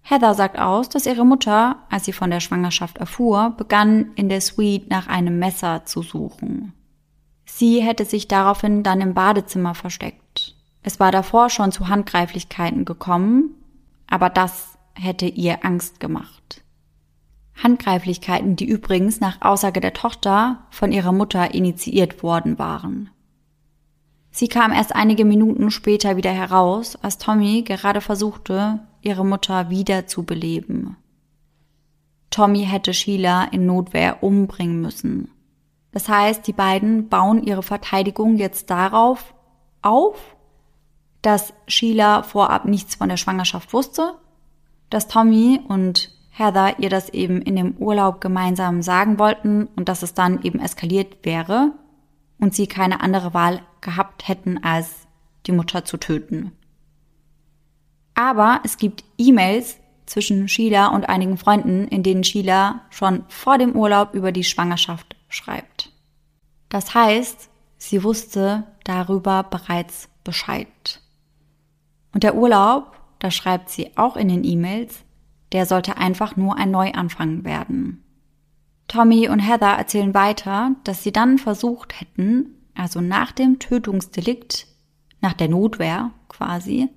Heather sagt aus, dass ihre Mutter, als sie von der Schwangerschaft erfuhr, begann in der Suite nach einem Messer zu suchen. Sie hätte sich daraufhin dann im Badezimmer versteckt. Es war davor schon zu Handgreiflichkeiten gekommen, aber das hätte ihr Angst gemacht. Handgreiflichkeiten, die übrigens nach Aussage der Tochter von ihrer Mutter initiiert worden waren. Sie kam erst einige Minuten später wieder heraus, als Tommy gerade versuchte, ihre Mutter wieder zu beleben. Tommy hätte Sheila in Notwehr umbringen müssen. Das heißt, die beiden bauen ihre Verteidigung jetzt darauf auf, dass Sheila vorab nichts von der Schwangerschaft wusste, dass Tommy und Heather ihr das eben in dem Urlaub gemeinsam sagen wollten und dass es dann eben eskaliert wäre und sie keine andere Wahl gehabt hätten, als die Mutter zu töten. Aber es gibt E-Mails zwischen Sheila und einigen Freunden, in denen Sheila schon vor dem Urlaub über die Schwangerschaft schreibt. Das heißt, sie wusste darüber bereits Bescheid. Und der Urlaub, da schreibt sie auch in den E-Mails, der sollte einfach nur ein Neuanfang werden. Tommy und Heather erzählen weiter, dass sie dann versucht hätten, also nach dem Tötungsdelikt, nach der Notwehr quasi,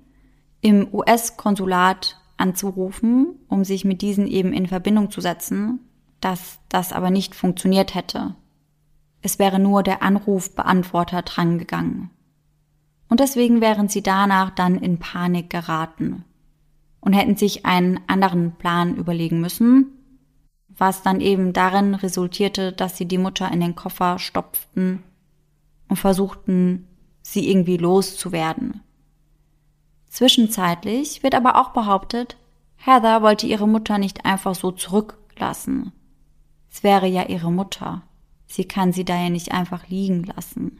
im US-Konsulat anzurufen, um sich mit diesen eben in Verbindung zu setzen, dass das aber nicht funktioniert hätte. Es wäre nur der Anrufbeantworter drangegangen. Und deswegen wären sie danach dann in Panik geraten und hätten sich einen anderen Plan überlegen müssen, was dann eben darin resultierte, dass sie die Mutter in den Koffer stopften und versuchten, sie irgendwie loszuwerden. Zwischenzeitlich wird aber auch behauptet, Heather wollte ihre Mutter nicht einfach so zurücklassen. Es wäre ja ihre Mutter. Sie kann sie daher nicht einfach liegen lassen.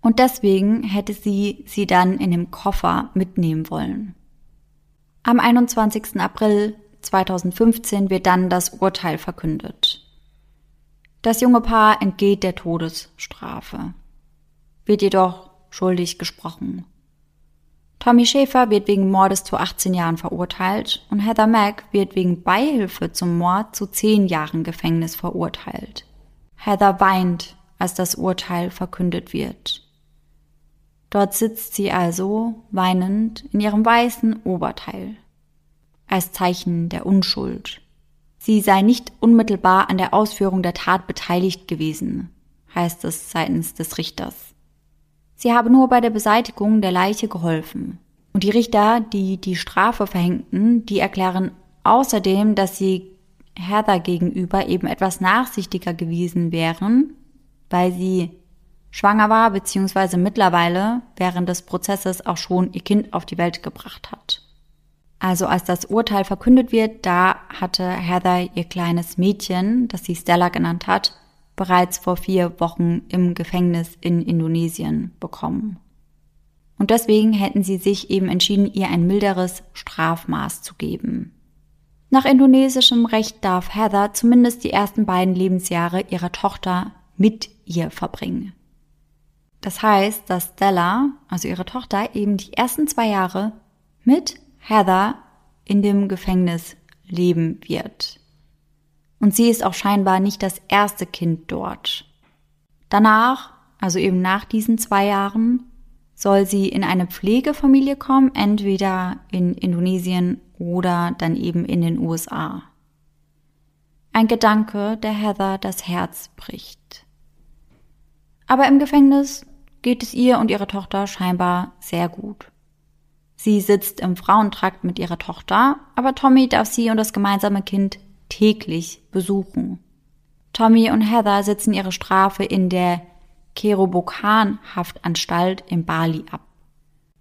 Und deswegen hätte sie sie dann in dem Koffer mitnehmen wollen. Am 21. April 2015 wird dann das Urteil verkündet. Das junge Paar entgeht der Todesstrafe, wird jedoch schuldig gesprochen. Tommy Schäfer wird wegen Mordes zu 18 Jahren verurteilt und Heather Mack wird wegen Beihilfe zum Mord zu 10 Jahren Gefängnis verurteilt. Heather weint, als das Urteil verkündet wird. Dort sitzt sie also, weinend, in ihrem weißen Oberteil als Zeichen der Unschuld. Sie sei nicht unmittelbar an der Ausführung der Tat beteiligt gewesen, heißt es seitens des Richters. Sie habe nur bei der Beseitigung der Leiche geholfen. Und die Richter, die die Strafe verhängten, die erklären außerdem, dass sie Heather gegenüber eben etwas nachsichtiger gewesen wären, weil sie schwanger war bzw. mittlerweile während des Prozesses auch schon ihr Kind auf die Welt gebracht hat. Also als das Urteil verkündet wird, da hatte Heather ihr kleines Mädchen, das sie Stella genannt hat, bereits vor vier Wochen im Gefängnis in Indonesien bekommen. Und deswegen hätten sie sich eben entschieden, ihr ein milderes Strafmaß zu geben. Nach indonesischem Recht darf Heather zumindest die ersten beiden Lebensjahre ihrer Tochter mit ihr verbringen. Das heißt, dass Stella, also ihre Tochter, eben die ersten zwei Jahre mit Heather in dem Gefängnis leben wird. Und sie ist auch scheinbar nicht das erste Kind dort. Danach, also eben nach diesen zwei Jahren, soll sie in eine Pflegefamilie kommen, entweder in Indonesien oder dann eben in den USA. Ein Gedanke, der Heather das Herz bricht. Aber im Gefängnis geht es ihr und ihrer Tochter scheinbar sehr gut. Sie sitzt im Frauentrakt mit ihrer Tochter, aber Tommy darf sie und das gemeinsame Kind täglich besuchen. Tommy und Heather sitzen ihre Strafe in der Kerobokan-Haftanstalt in Bali ab.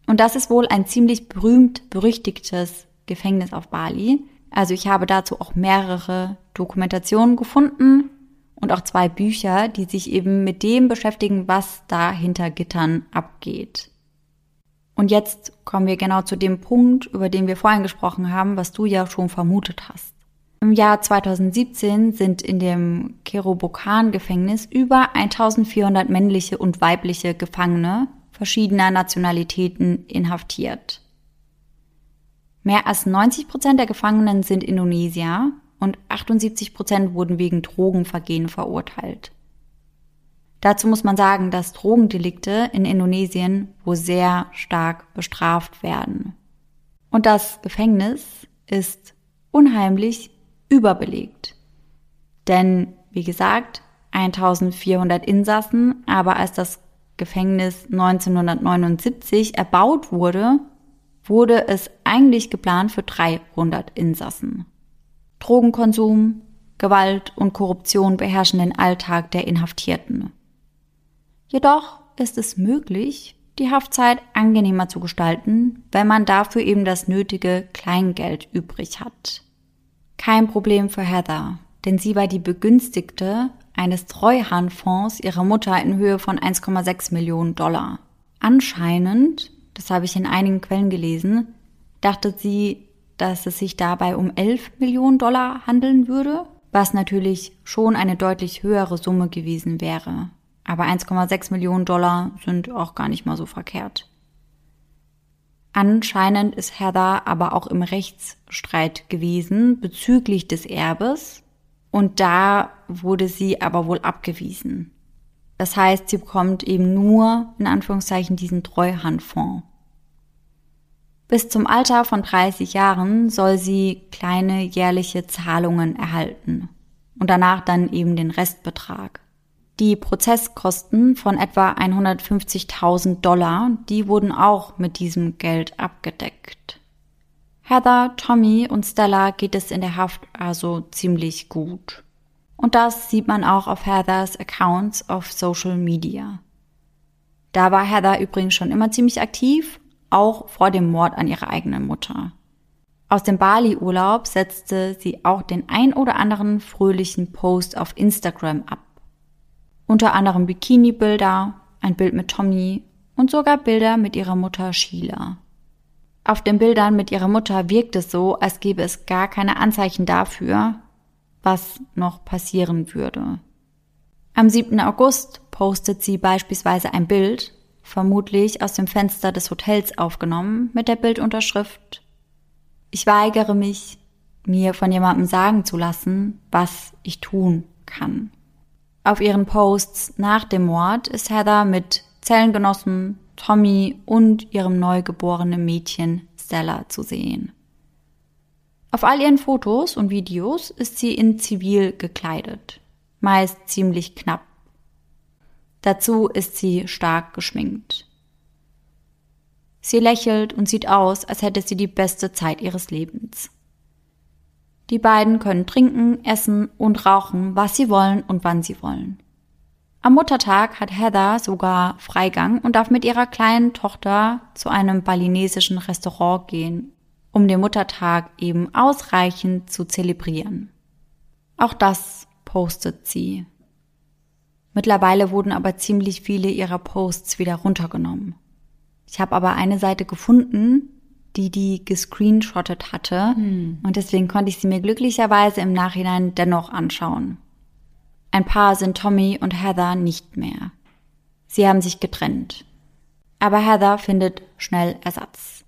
Und das ist wohl ein ziemlich berühmt berüchtigtes Gefängnis auf Bali. Also ich habe dazu auch mehrere Dokumentationen gefunden und auch zwei Bücher, die sich eben mit dem beschäftigen, was da hinter Gittern abgeht. Und jetzt kommen wir genau zu dem Punkt, über den wir vorhin gesprochen haben, was du ja schon vermutet hast. Im Jahr 2017 sind in dem Kerobokan-Gefängnis über 1400 männliche und weibliche Gefangene verschiedener Nationalitäten inhaftiert. Mehr als 90 Prozent der Gefangenen sind Indonesier und 78 Prozent wurden wegen Drogenvergehen verurteilt. Dazu muss man sagen, dass Drogendelikte in Indonesien wo sehr stark bestraft werden. Und das Gefängnis ist unheimlich überbelegt. Denn, wie gesagt, 1400 Insassen, aber als das Gefängnis 1979 erbaut wurde, wurde es eigentlich geplant für 300 Insassen. Drogenkonsum, Gewalt und Korruption beherrschen den Alltag der Inhaftierten. Jedoch ist es möglich, die Haftzeit angenehmer zu gestalten, wenn man dafür eben das nötige Kleingeld übrig hat. Kein Problem für Heather, denn sie war die Begünstigte eines Treuhandfonds ihrer Mutter in Höhe von 1,6 Millionen Dollar. Anscheinend, das habe ich in einigen Quellen gelesen, dachte sie, dass es sich dabei um 11 Millionen Dollar handeln würde, was natürlich schon eine deutlich höhere Summe gewesen wäre. Aber 1,6 Millionen Dollar sind auch gar nicht mal so verkehrt. Anscheinend ist Heather aber auch im Rechtsstreit gewesen bezüglich des Erbes und da wurde sie aber wohl abgewiesen. Das heißt, sie bekommt eben nur in Anführungszeichen diesen Treuhandfonds. Bis zum Alter von 30 Jahren soll sie kleine jährliche Zahlungen erhalten und danach dann eben den Restbetrag. Die Prozesskosten von etwa 150.000 Dollar, die wurden auch mit diesem Geld abgedeckt. Heather, Tommy und Stella geht es in der Haft also ziemlich gut. Und das sieht man auch auf Heathers Accounts auf Social Media. Da war Heather übrigens schon immer ziemlich aktiv, auch vor dem Mord an ihrer eigenen Mutter. Aus dem Bali-Urlaub setzte sie auch den ein oder anderen fröhlichen Post auf Instagram ab. Unter anderem Bikini-Bilder, ein Bild mit Tommy und sogar Bilder mit ihrer Mutter Sheila. Auf den Bildern mit ihrer Mutter wirkt es so, als gäbe es gar keine Anzeichen dafür, was noch passieren würde. Am 7. August postet sie beispielsweise ein Bild, vermutlich aus dem Fenster des Hotels aufgenommen, mit der Bildunterschrift Ich weigere mich, mir von jemandem sagen zu lassen, was ich tun kann. Auf ihren Posts nach dem Mord ist Heather mit Zellengenossen Tommy und ihrem neugeborenen Mädchen Stella zu sehen. Auf all ihren Fotos und Videos ist sie in Zivil gekleidet, meist ziemlich knapp. Dazu ist sie stark geschminkt. Sie lächelt und sieht aus, als hätte sie die beste Zeit ihres Lebens. Die beiden können trinken, essen und rauchen, was sie wollen und wann sie wollen. Am Muttertag hat Heather sogar Freigang und darf mit ihrer kleinen Tochter zu einem balinesischen Restaurant gehen, um den Muttertag eben ausreichend zu zelebrieren. Auch das postet sie. Mittlerweile wurden aber ziemlich viele ihrer Posts wieder runtergenommen. Ich habe aber eine Seite gefunden, die die gescreenshottet hatte hm. und deswegen konnte ich sie mir glücklicherweise im Nachhinein dennoch anschauen. Ein Paar sind Tommy und Heather nicht mehr. Sie haben sich getrennt. Aber Heather findet schnell Ersatz.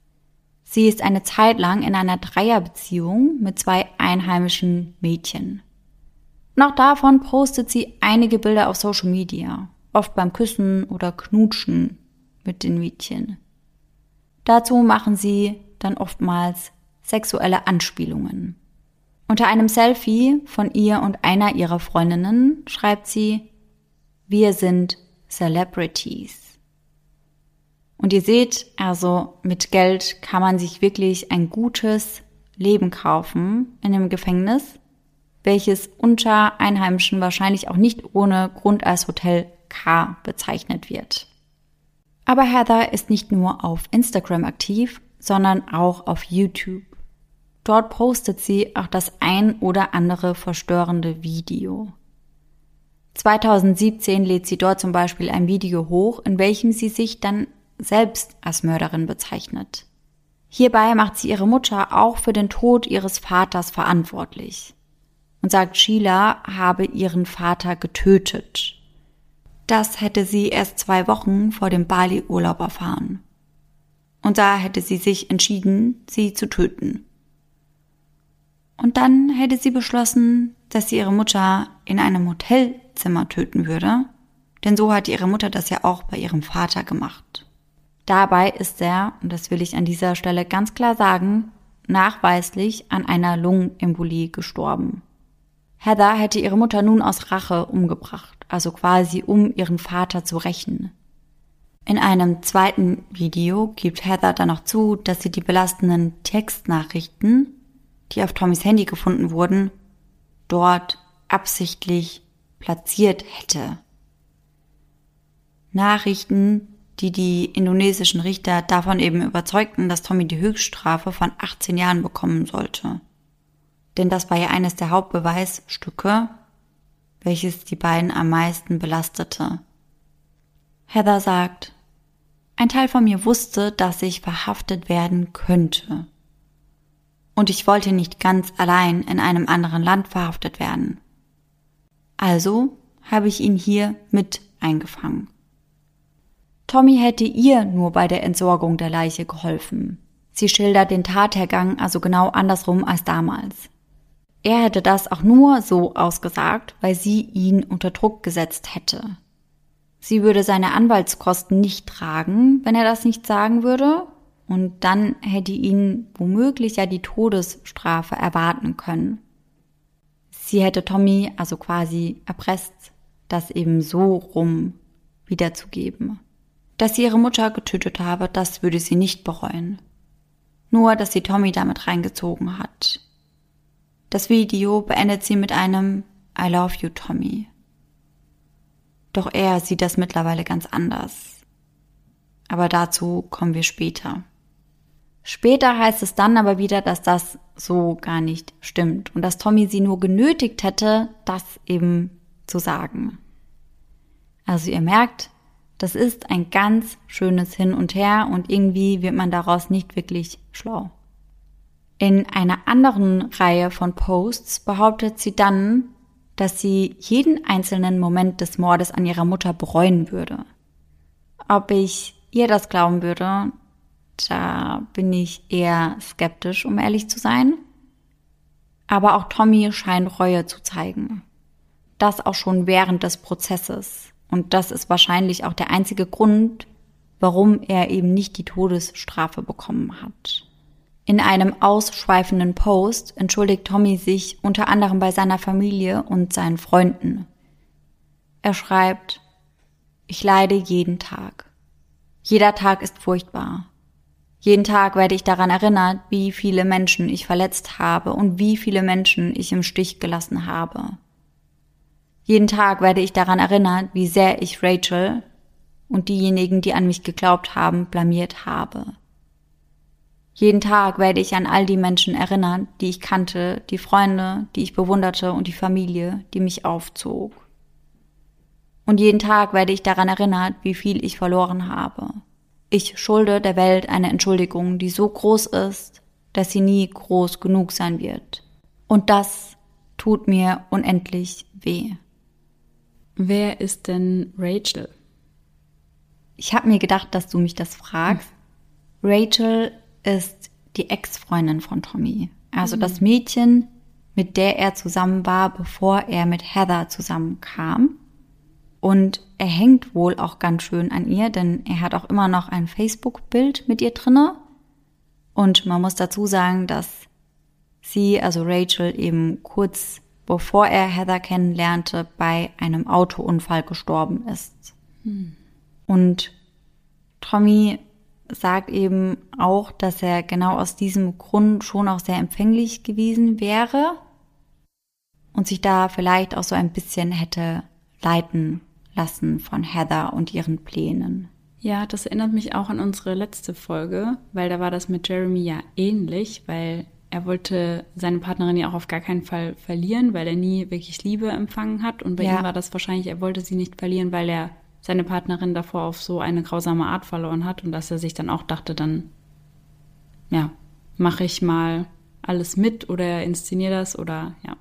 Sie ist eine Zeit lang in einer Dreierbeziehung mit zwei einheimischen Mädchen. Auch davon postet sie einige Bilder auf Social Media, oft beim Küssen oder Knutschen mit den Mädchen. Dazu machen sie dann oftmals sexuelle Anspielungen. Unter einem Selfie von ihr und einer ihrer Freundinnen schreibt sie, wir sind Celebrities. Und ihr seht, also mit Geld kann man sich wirklich ein gutes Leben kaufen in dem Gefängnis, welches unter Einheimischen wahrscheinlich auch nicht ohne Grund als Hotel K bezeichnet wird. Aber Heather ist nicht nur auf Instagram aktiv, sondern auch auf YouTube. Dort postet sie auch das ein oder andere verstörende Video. 2017 lädt sie dort zum Beispiel ein Video hoch, in welchem sie sich dann selbst als Mörderin bezeichnet. Hierbei macht sie ihre Mutter auch für den Tod ihres Vaters verantwortlich und sagt, Sheila habe ihren Vater getötet. Das hätte sie erst zwei Wochen vor dem Bali-Urlaub erfahren. Und da hätte sie sich entschieden, sie zu töten. Und dann hätte sie beschlossen, dass sie ihre Mutter in einem Hotelzimmer töten würde, denn so hat ihre Mutter das ja auch bei ihrem Vater gemacht. Dabei ist er, und das will ich an dieser Stelle ganz klar sagen, nachweislich an einer Lungenembolie gestorben. Heather hätte ihre Mutter nun aus Rache umgebracht, also quasi um ihren Vater zu rächen. In einem zweiten Video gibt Heather dann noch zu, dass sie die belastenden Textnachrichten, die auf Tommys Handy gefunden wurden, dort absichtlich platziert hätte. Nachrichten, die die indonesischen Richter davon eben überzeugten, dass Tommy die Höchststrafe von 18 Jahren bekommen sollte denn das war ja eines der Hauptbeweisstücke, welches die beiden am meisten belastete. Heather sagt, ein Teil von mir wusste, dass ich verhaftet werden könnte. Und ich wollte nicht ganz allein in einem anderen Land verhaftet werden. Also habe ich ihn hier mit eingefangen. Tommy hätte ihr nur bei der Entsorgung der Leiche geholfen. Sie schildert den Tathergang also genau andersrum als damals. Er hätte das auch nur so ausgesagt, weil sie ihn unter Druck gesetzt hätte. Sie würde seine Anwaltskosten nicht tragen, wenn er das nicht sagen würde, und dann hätte ihn womöglich ja die Todesstrafe erwarten können. Sie hätte Tommy also quasi erpresst, das eben so rum wiederzugeben. Dass sie ihre Mutter getötet habe, das würde sie nicht bereuen. Nur, dass sie Tommy damit reingezogen hat, das Video beendet sie mit einem I love you, Tommy. Doch er sieht das mittlerweile ganz anders. Aber dazu kommen wir später. Später heißt es dann aber wieder, dass das so gar nicht stimmt und dass Tommy sie nur genötigt hätte, das eben zu sagen. Also ihr merkt, das ist ein ganz schönes Hin und Her und irgendwie wird man daraus nicht wirklich schlau. In einer anderen Reihe von Posts behauptet sie dann, dass sie jeden einzelnen Moment des Mordes an ihrer Mutter bereuen würde. Ob ich ihr das glauben würde, da bin ich eher skeptisch, um ehrlich zu sein. Aber auch Tommy scheint Reue zu zeigen. Das auch schon während des Prozesses. Und das ist wahrscheinlich auch der einzige Grund, warum er eben nicht die Todesstrafe bekommen hat. In einem ausschweifenden Post entschuldigt Tommy sich unter anderem bei seiner Familie und seinen Freunden. Er schreibt, ich leide jeden Tag. Jeder Tag ist furchtbar. Jeden Tag werde ich daran erinnert, wie viele Menschen ich verletzt habe und wie viele Menschen ich im Stich gelassen habe. Jeden Tag werde ich daran erinnert, wie sehr ich Rachel und diejenigen, die an mich geglaubt haben, blamiert habe. Jeden Tag werde ich an all die Menschen erinnern, die ich kannte, die Freunde, die ich bewunderte und die Familie, die mich aufzog. Und jeden Tag werde ich daran erinnert, wie viel ich verloren habe. Ich schulde der Welt eine Entschuldigung, die so groß ist, dass sie nie groß genug sein wird. Und das tut mir unendlich weh. Wer ist denn Rachel? Ich habe mir gedacht, dass du mich das fragst. Hm. Rachel ist die Ex-Freundin von Tommy. Also mhm. das Mädchen, mit der er zusammen war, bevor er mit Heather zusammenkam. Und er hängt wohl auch ganz schön an ihr, denn er hat auch immer noch ein Facebook-Bild mit ihr drinne. Und man muss dazu sagen, dass sie, also Rachel, eben kurz bevor er Heather kennenlernte, bei einem Autounfall gestorben ist. Hm. Und Tommy sagt eben auch, dass er genau aus diesem Grund schon auch sehr empfänglich gewesen wäre und sich da vielleicht auch so ein bisschen hätte leiten lassen von Heather und ihren Plänen. Ja, das erinnert mich auch an unsere letzte Folge, weil da war das mit Jeremy ja ähnlich, weil er wollte seine Partnerin ja auch auf gar keinen Fall verlieren, weil er nie wirklich Liebe empfangen hat. Und bei ja. ihm war das wahrscheinlich, er wollte sie nicht verlieren, weil er seine Partnerin davor auf so eine grausame Art verloren hat und dass er sich dann auch dachte, dann, ja, mache ich mal alles mit oder inszeniere das oder ja.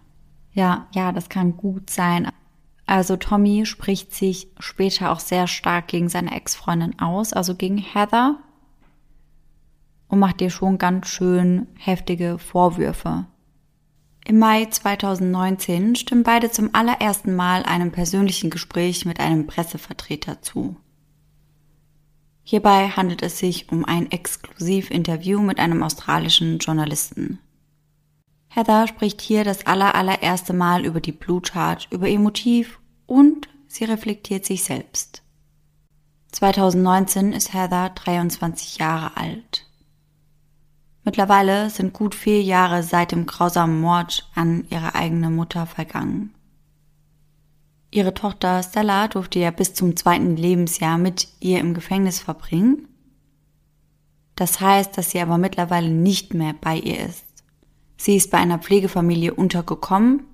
Ja, ja, das kann gut sein. Also Tommy spricht sich später auch sehr stark gegen seine Ex-Freundin aus, also gegen Heather und macht ihr schon ganz schön heftige Vorwürfe. Im Mai 2019 stimmen beide zum allerersten Mal einem persönlichen Gespräch mit einem Pressevertreter zu. Hierbei handelt es sich um ein Exklusivinterview mit einem australischen Journalisten. Heather spricht hier das allerallererste Mal über die Blue Chart, über ihr Motiv und sie reflektiert sich selbst. 2019 ist Heather 23 Jahre alt. Mittlerweile sind gut vier Jahre seit dem grausamen Mord an ihre eigene Mutter vergangen. Ihre Tochter Stella durfte ja bis zum zweiten Lebensjahr mit ihr im Gefängnis verbringen. Das heißt, dass sie aber mittlerweile nicht mehr bei ihr ist. Sie ist bei einer Pflegefamilie untergekommen,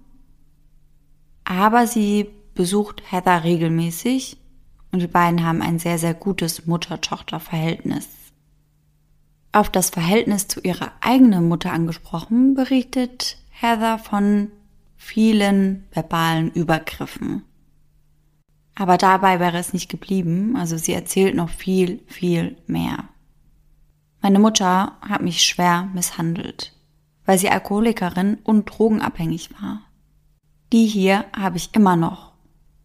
aber sie besucht Heather regelmäßig und die beiden haben ein sehr, sehr gutes Mutter-Tochter-Verhältnis. Auf das Verhältnis zu ihrer eigenen Mutter angesprochen, berichtet Heather von vielen verbalen Übergriffen. Aber dabei wäre es nicht geblieben, also sie erzählt noch viel, viel mehr. Meine Mutter hat mich schwer misshandelt, weil sie Alkoholikerin und drogenabhängig war. Die hier habe ich immer noch,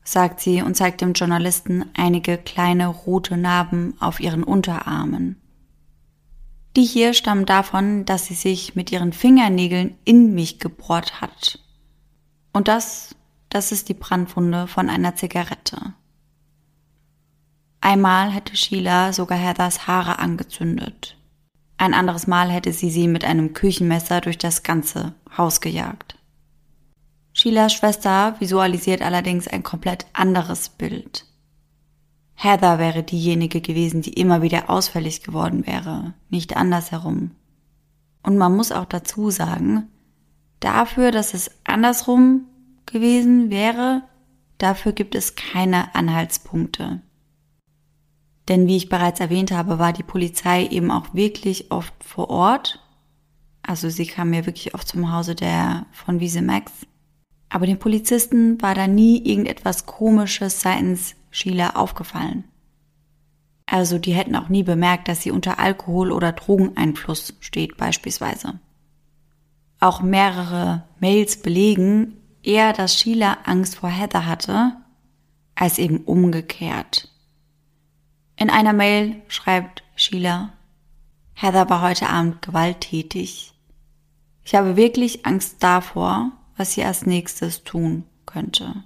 sagt sie und zeigt dem Journalisten einige kleine rote Narben auf ihren Unterarmen. Die hier stammen davon, dass sie sich mit ihren Fingernägeln in mich gebohrt hat. Und das, das ist die Brandwunde von einer Zigarette. Einmal hätte Sheila sogar Heathers Haare angezündet. Ein anderes Mal hätte sie sie mit einem Küchenmesser durch das ganze Haus gejagt. Sheilas Schwester visualisiert allerdings ein komplett anderes Bild. Heather wäre diejenige gewesen, die immer wieder ausfällig geworden wäre, nicht andersherum. Und man muss auch dazu sagen, dafür, dass es andersrum gewesen wäre, dafür gibt es keine Anhaltspunkte. Denn wie ich bereits erwähnt habe, war die Polizei eben auch wirklich oft vor Ort. Also sie kam mir wirklich oft zum Hause der von Wiese Max. Aber den Polizisten war da nie irgendetwas Komisches seitens Sheila aufgefallen. Also die hätten auch nie bemerkt, dass sie unter Alkohol- oder Drogeneinfluss steht beispielsweise. Auch mehrere Mails belegen eher, dass Sheila Angst vor Heather hatte, als eben umgekehrt. In einer Mail schreibt Sheila, Heather war heute Abend gewalttätig. Ich habe wirklich Angst davor, was sie als nächstes tun könnte.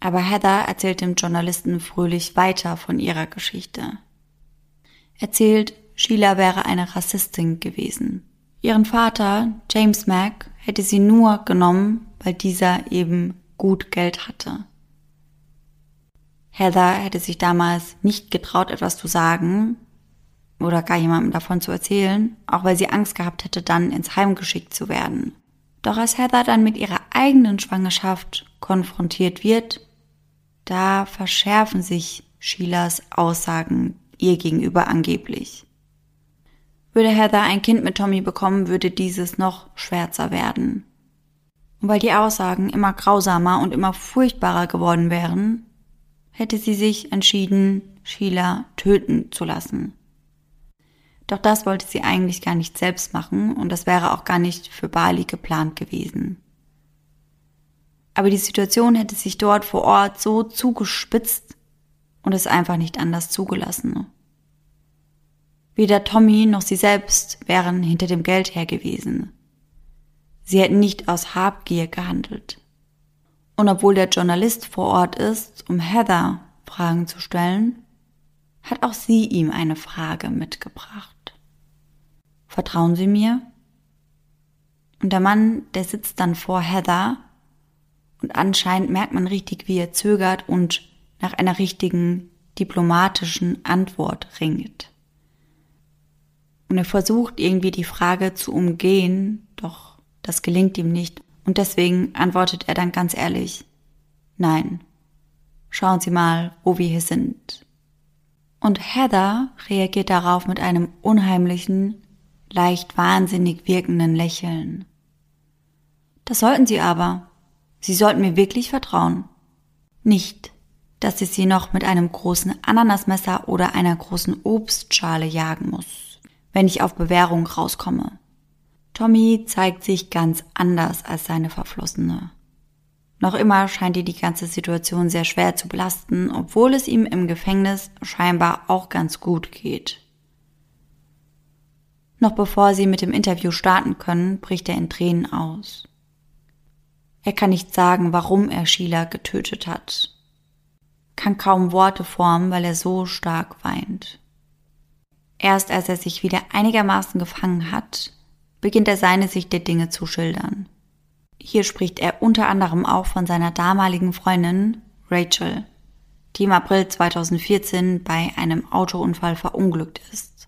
Aber Heather erzählt dem Journalisten fröhlich weiter von ihrer Geschichte. Erzählt, Sheila wäre eine Rassistin gewesen. Ihren Vater, James Mack, hätte sie nur genommen, weil dieser eben gut Geld hatte. Heather hätte sich damals nicht getraut, etwas zu sagen oder gar jemandem davon zu erzählen, auch weil sie Angst gehabt hätte, dann ins Heim geschickt zu werden. Doch als Heather dann mit ihrer eigenen Schwangerschaft konfrontiert wird, da verschärfen sich Sheilas Aussagen ihr gegenüber angeblich. Würde Heather ein Kind mit Tommy bekommen, würde dieses noch schwärzer werden. Und weil die Aussagen immer grausamer und immer furchtbarer geworden wären, hätte sie sich entschieden, Sheila töten zu lassen. Doch das wollte sie eigentlich gar nicht selbst machen und das wäre auch gar nicht für Bali geplant gewesen. Aber die Situation hätte sich dort vor Ort so zugespitzt und es einfach nicht anders zugelassen. Weder Tommy noch sie selbst wären hinter dem Geld her gewesen. Sie hätten nicht aus Habgier gehandelt. Und obwohl der Journalist vor Ort ist, um Heather Fragen zu stellen, hat auch sie ihm eine Frage mitgebracht. Vertrauen Sie mir? Und der Mann, der sitzt dann vor Heather und anscheinend merkt man richtig, wie er zögert und nach einer richtigen diplomatischen Antwort ringt. Und er versucht irgendwie die Frage zu umgehen, doch das gelingt ihm nicht. Und deswegen antwortet er dann ganz ehrlich, nein, schauen Sie mal, wo wir hier sind. Und Heather reagiert darauf mit einem unheimlichen, leicht wahnsinnig wirkenden Lächeln. Das sollten Sie aber. Sie sollten mir wirklich vertrauen. Nicht, dass ich Sie noch mit einem großen Ananasmesser oder einer großen Obstschale jagen muss wenn ich auf Bewährung rauskomme. Tommy zeigt sich ganz anders als seine Verflossene. Noch immer scheint ihr die ganze Situation sehr schwer zu belasten, obwohl es ihm im Gefängnis scheinbar auch ganz gut geht. Noch bevor sie mit dem Interview starten können, bricht er in Tränen aus. Er kann nicht sagen, warum er Sheila getötet hat, kann kaum Worte formen, weil er so stark weint. Erst als er sich wieder einigermaßen gefangen hat, beginnt er seine Sicht der Dinge zu schildern. Hier spricht er unter anderem auch von seiner damaligen Freundin Rachel, die im April 2014 bei einem Autounfall verunglückt ist.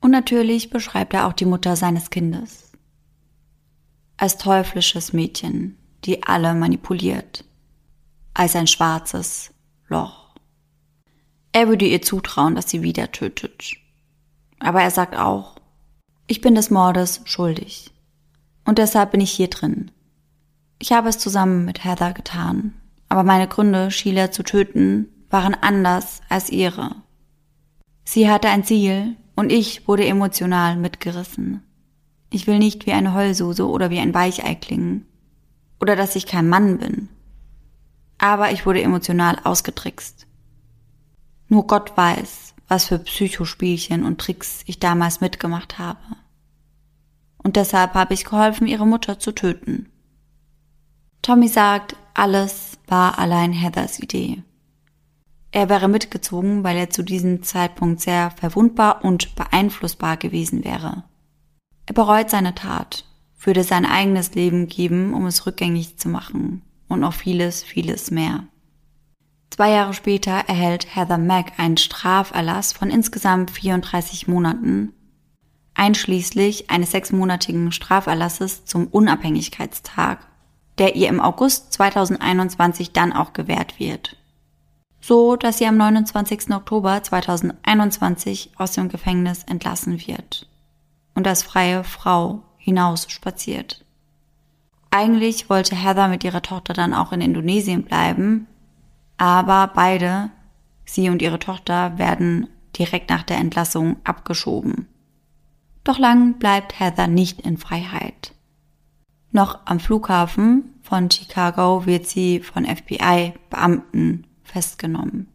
Und natürlich beschreibt er auch die Mutter seines Kindes. Als teuflisches Mädchen, die alle manipuliert. Als ein schwarzes Loch. Er würde ihr zutrauen, dass sie wieder tötet. Aber er sagt auch, ich bin des Mordes schuldig. Und deshalb bin ich hier drin. Ich habe es zusammen mit Heather getan, aber meine Gründe, Sheila zu töten, waren anders als ihre. Sie hatte ein Ziel und ich wurde emotional mitgerissen. Ich will nicht wie eine Heulsuse oder wie ein Weichei klingen. Oder dass ich kein Mann bin. Aber ich wurde emotional ausgetrickst. Nur Gott weiß, was für Psychospielchen und Tricks ich damals mitgemacht habe. Und deshalb habe ich geholfen, ihre Mutter zu töten. Tommy sagt, alles war allein Heathers Idee. Er wäre mitgezogen, weil er zu diesem Zeitpunkt sehr verwundbar und beeinflussbar gewesen wäre. Er bereut seine Tat, würde sein eigenes Leben geben, um es rückgängig zu machen und noch vieles, vieles mehr. Zwei Jahre später erhält Heather Mack einen Straferlass von insgesamt 34 Monaten, einschließlich eines sechsmonatigen Straferlasses zum Unabhängigkeitstag, der ihr im August 2021 dann auch gewährt wird. So, dass sie am 29. Oktober 2021 aus dem Gefängnis entlassen wird und als freie Frau hinaus spaziert. Eigentlich wollte Heather mit ihrer Tochter dann auch in Indonesien bleiben, aber beide, sie und ihre Tochter, werden direkt nach der Entlassung abgeschoben. Doch lang bleibt Heather nicht in Freiheit. Noch am Flughafen von Chicago wird sie von FBI-Beamten festgenommen.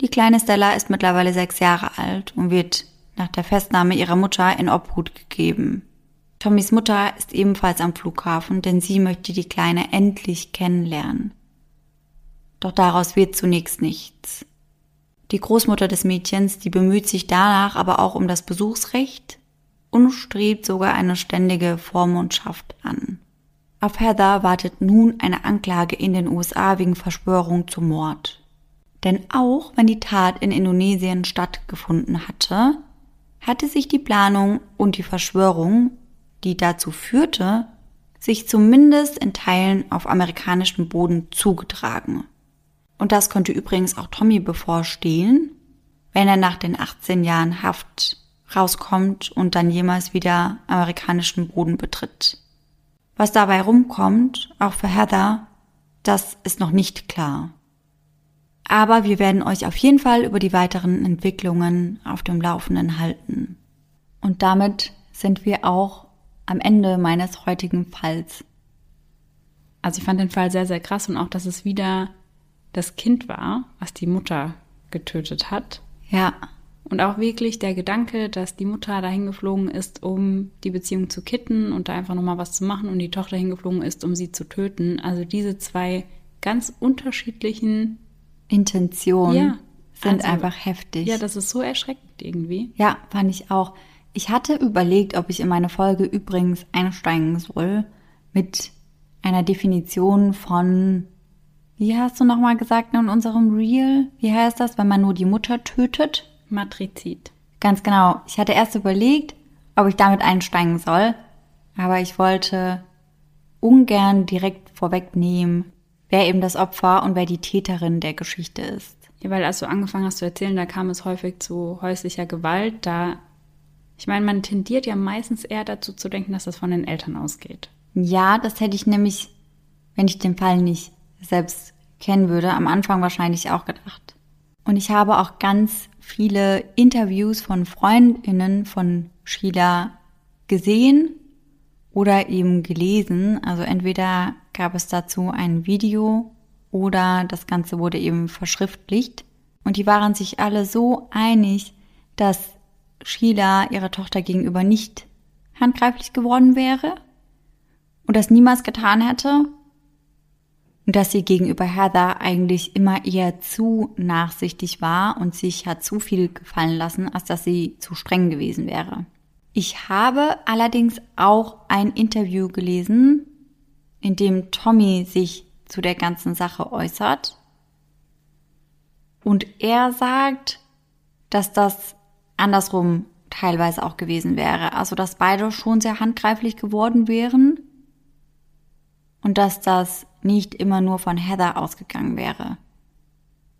Die kleine Stella ist mittlerweile sechs Jahre alt und wird nach der Festnahme ihrer Mutter in Obhut gegeben. Tommys Mutter ist ebenfalls am Flughafen, denn sie möchte die Kleine endlich kennenlernen. Doch daraus wird zunächst nichts. Die Großmutter des Mädchens, die bemüht sich danach aber auch um das Besuchsrecht und strebt sogar eine ständige Vormundschaft an. Auf Heather wartet nun eine Anklage in den USA wegen Verschwörung zum Mord. Denn auch wenn die Tat in Indonesien stattgefunden hatte, hatte sich die Planung und die Verschwörung, die dazu führte, sich zumindest in Teilen auf amerikanischem Boden zugetragen. Und das könnte übrigens auch Tommy bevorstehen, wenn er nach den 18 Jahren Haft rauskommt und dann jemals wieder amerikanischen Boden betritt. Was dabei rumkommt, auch für Heather, das ist noch nicht klar. Aber wir werden euch auf jeden Fall über die weiteren Entwicklungen auf dem Laufenden halten. Und damit sind wir auch am Ende meines heutigen Falls. Also ich fand den Fall sehr, sehr krass und auch, dass es wieder das Kind war, was die Mutter getötet hat. Ja. Und auch wirklich der Gedanke, dass die Mutter dahin geflogen ist, um die Beziehung zu kitten und da einfach nochmal was zu machen und die Tochter hingeflogen ist, um sie zu töten. Also diese zwei ganz unterschiedlichen Intentionen ja, sind also, einfach heftig. Ja, das ist so erschreckend irgendwie. Ja, fand ich auch. Ich hatte überlegt, ob ich in meine Folge übrigens einsteigen soll mit einer Definition von, wie hast du nochmal gesagt in unserem Reel? Wie heißt das, wenn man nur die Mutter tötet? Matrizid. Ganz genau. Ich hatte erst überlegt, ob ich damit einsteigen soll, aber ich wollte ungern direkt vorwegnehmen, wer eben das Opfer und wer die Täterin der Geschichte ist. Ja, weil als du angefangen hast zu erzählen, da kam es häufig zu häuslicher Gewalt. Da, ich meine, man tendiert ja meistens eher dazu zu denken, dass das von den Eltern ausgeht. Ja, das hätte ich nämlich, wenn ich den Fall nicht selbst kennen würde, am Anfang wahrscheinlich auch gedacht. Und ich habe auch ganz viele Interviews von Freundinnen von Sheila gesehen oder eben gelesen. Also entweder gab es dazu ein Video oder das Ganze wurde eben verschriftlicht. Und die waren sich alle so einig, dass Sheila ihrer Tochter gegenüber nicht handgreiflich geworden wäre und das niemals getan hätte und dass sie gegenüber Heather eigentlich immer eher zu nachsichtig war und sich hat zu viel gefallen lassen, als dass sie zu streng gewesen wäre. Ich habe allerdings auch ein Interview gelesen, in dem Tommy sich zu der ganzen Sache äußert. Und er sagt, dass das andersrum teilweise auch gewesen wäre. Also, dass beide schon sehr handgreiflich geworden wären und dass das nicht immer nur von Heather ausgegangen wäre.